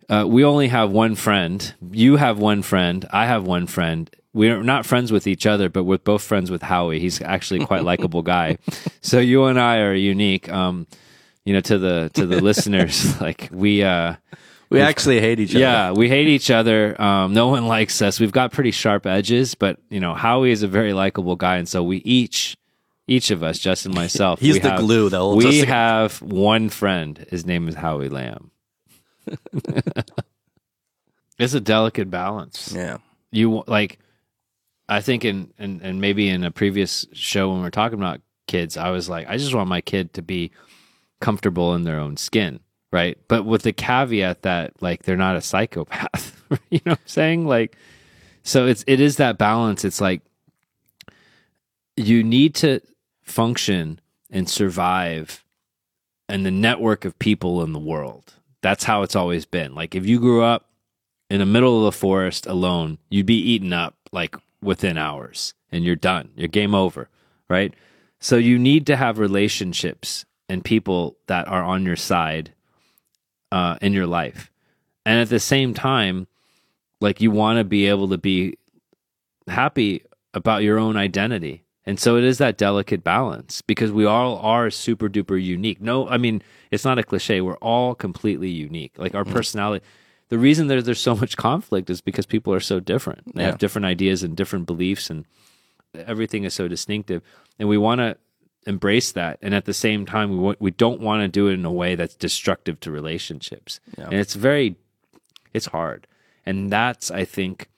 S2: uh, we only have one friend. You have one friend. I have one friend. We're not friends with each other, but we're both friends with Howie. He's actually quite likable guy. So you and I are unique. Um, you know, to the to the listeners, like we. Uh,
S1: We actually hate each other.
S2: yeah, we hate each other. Um, no one likes us. We've got pretty sharp edges, but you know, Howie is a very likable guy, and so we each, each of us, Justin, myself,
S1: He's
S2: we
S1: the
S2: have-
S1: glue that holds
S2: We
S1: us
S2: have one friend. His name is Howie Lamb. it's a delicate balance.
S1: Yeah.
S2: You like, I think in and and maybe in a previous show when we are talking about kids, I was like, I just want my kid to be comfortable in their own skin, right? But with the caveat that like they're not a psychopath. you know what I'm saying? Like so it's it is that balance. It's like you need to function and survive in the network of people in the world. That's how it's always been. Like if you grew up in the middle of the forest alone, you'd be eaten up like within hours and you're done. You're game over, right? So you need to have relationships and people that are on your side uh, in your life. And at the same time, like you want to be able to be happy about your own identity. And so it is that delicate balance because we all are super duper unique. No, I mean, it's not a cliche. We're all completely unique. Like our personality, the reason that there's so much conflict is because people are so different. They
S1: Yeah.
S2: have different ideas and different beliefs, and everything is so distinctive. And we want to embrace that. And at the same time, we, we don't want to do it in a way that's destructive to relationships.
S1: Yeah.
S2: And it's very, it's hard. And that's, I think,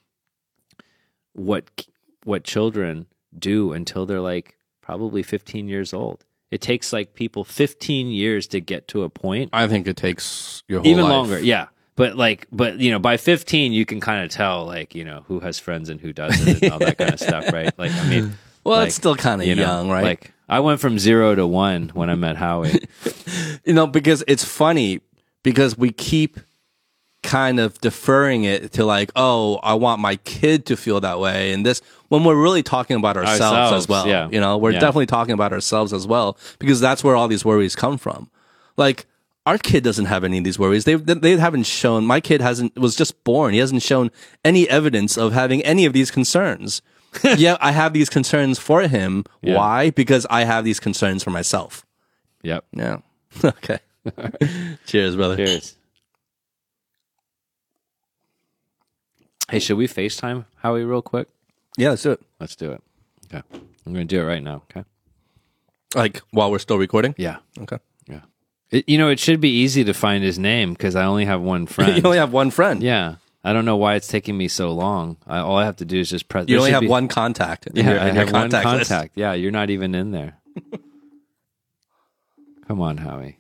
S2: what what children do until they're like probably 15 years old. It takes like people 15 years to get to a point,
S1: I think it takes your whole
S2: even
S1: life.
S2: longer. Yeah. But like, but you know, by 15, you can kind of tell like, you know, who has friends and who doesn't and all that kind of stuff, right? Like, I mean,
S1: Well,
S2: like,
S1: it's still kind of
S2: you know,
S1: young, right?
S2: Like, I went from zero to one when I met Howie.
S1: you know, because it's funny because we keep kind of deferring it to like, oh, I want my kid to feel that way, and this when we're really talking about ourselves,
S2: Ourselves,
S1: as well.
S2: yeah.
S1: You know, we're
S2: Yeah.
S1: definitely talking about ourselves as well because that's where all these worries come from. Like our kid doesn't have any of these worries. They they haven't shown. My kid hasn't was just born. He hasn't shown any evidence of having any of these concerns. yeah, I have these concerns for him.
S2: Yeah.
S1: Why? Because I have these concerns for myself.
S2: yep.
S1: Yeah. Okay. Cheers, brother.
S2: Cheers. Hey, should we FaceTime Howie real quick?
S1: Yeah, let's do it.
S2: Let's do it. Okay. I'm going to do it right now. Okay.
S1: Like while we're still recording.
S2: Yeah.
S1: Okay.
S2: Yeah. It, you know, it should be easy to find his name because I only have one friend.
S1: you only have one friend.
S2: yeah. I don't know why it's taking me so long. I, all I have to do is just press.
S1: You only have
S2: be-
S1: one contact. In
S2: Yeah,
S1: your,
S2: I
S1: in your
S2: have one
S1: contact list.
S2: Yeah, you're not even in there. Come on, Howie.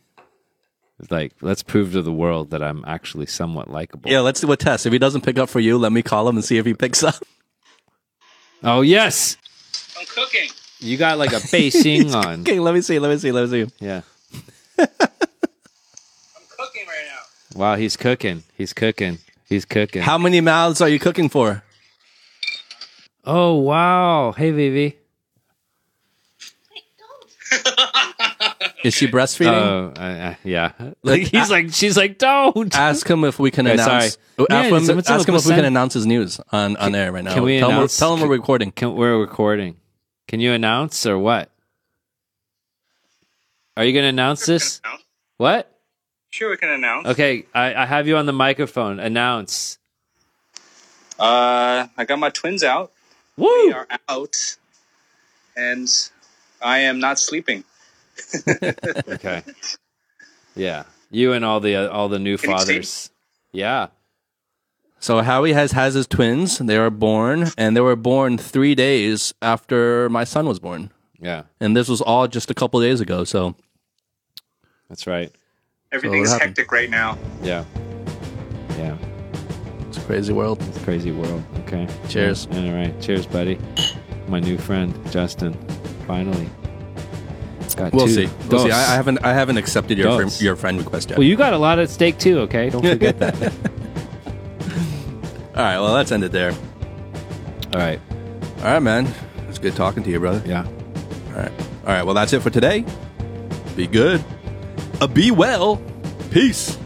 S2: It's like, let's prove to the world that I'm actually somewhat likable.
S1: Yeah, let's do a test. If he doesn't pick up for you, let me call him and see if he picks up.
S2: Oh yes,
S3: I'm cooking.
S2: you got like a Beijing on.
S1: Okay, let me see. Let me see. Let me see.
S2: Yeah.
S3: I'm cooking right now.
S2: Wow, he's cooking. He's cooking. He's cooking.
S1: How many mouths are you cooking for?
S2: Oh wow! Hey, Vivi.
S1: Is she breastfeeding?
S2: Oh, uh, uh, yeah. Like he's like, she's like, don't.
S1: ask him if we can
S2: Okay,
S1: announce.
S2: sorry.
S1: Ask
S2: Yeah,
S1: him, ask him if we can announce his news on, on air right now.
S2: can we
S1: tell, him, we're-
S2: announce-
S1: tell him we're recording.
S2: Can, we're recording. Can you announce or what? Are you going to announce this? What?
S3: Sure, we can announce.
S2: Okay, I, I have you on the microphone. Announce.
S3: Uh, I got my twins out.
S2: Woo!
S3: They are out, and I am not sleeping.
S2: Okay. Yeah, you and all the uh, all the new
S3: Can
S2: fathers. Yeah.
S1: So Howie has has his twins. They are born, and they were born three days after my son was born.
S2: Yeah,
S1: And this was all just a couple days ago. So
S2: that's right.
S3: Everything's
S1: happened?
S3: hectic right now.
S2: Yeah. Yeah.
S1: it's a crazy world.
S2: It's a crazy world. Okay.
S1: Cheers.
S2: Yeah, All right. Cheers, buddy. My new friend, Justin. Finally. Got
S1: We'll
S2: two.
S1: see. We'll see. I, I haven't I haven't accepted your
S2: Dos.
S1: friend, your friend request yet.
S2: Well, you got a lot at stake too, okay? Don't forget that.
S1: all right. Well, let's end it there.
S2: All right.
S1: All right, man. It's good talking to you, brother.
S2: Yeah.
S1: All right. All right. Well, that's it for today. Be good. Uh, be well. Peace.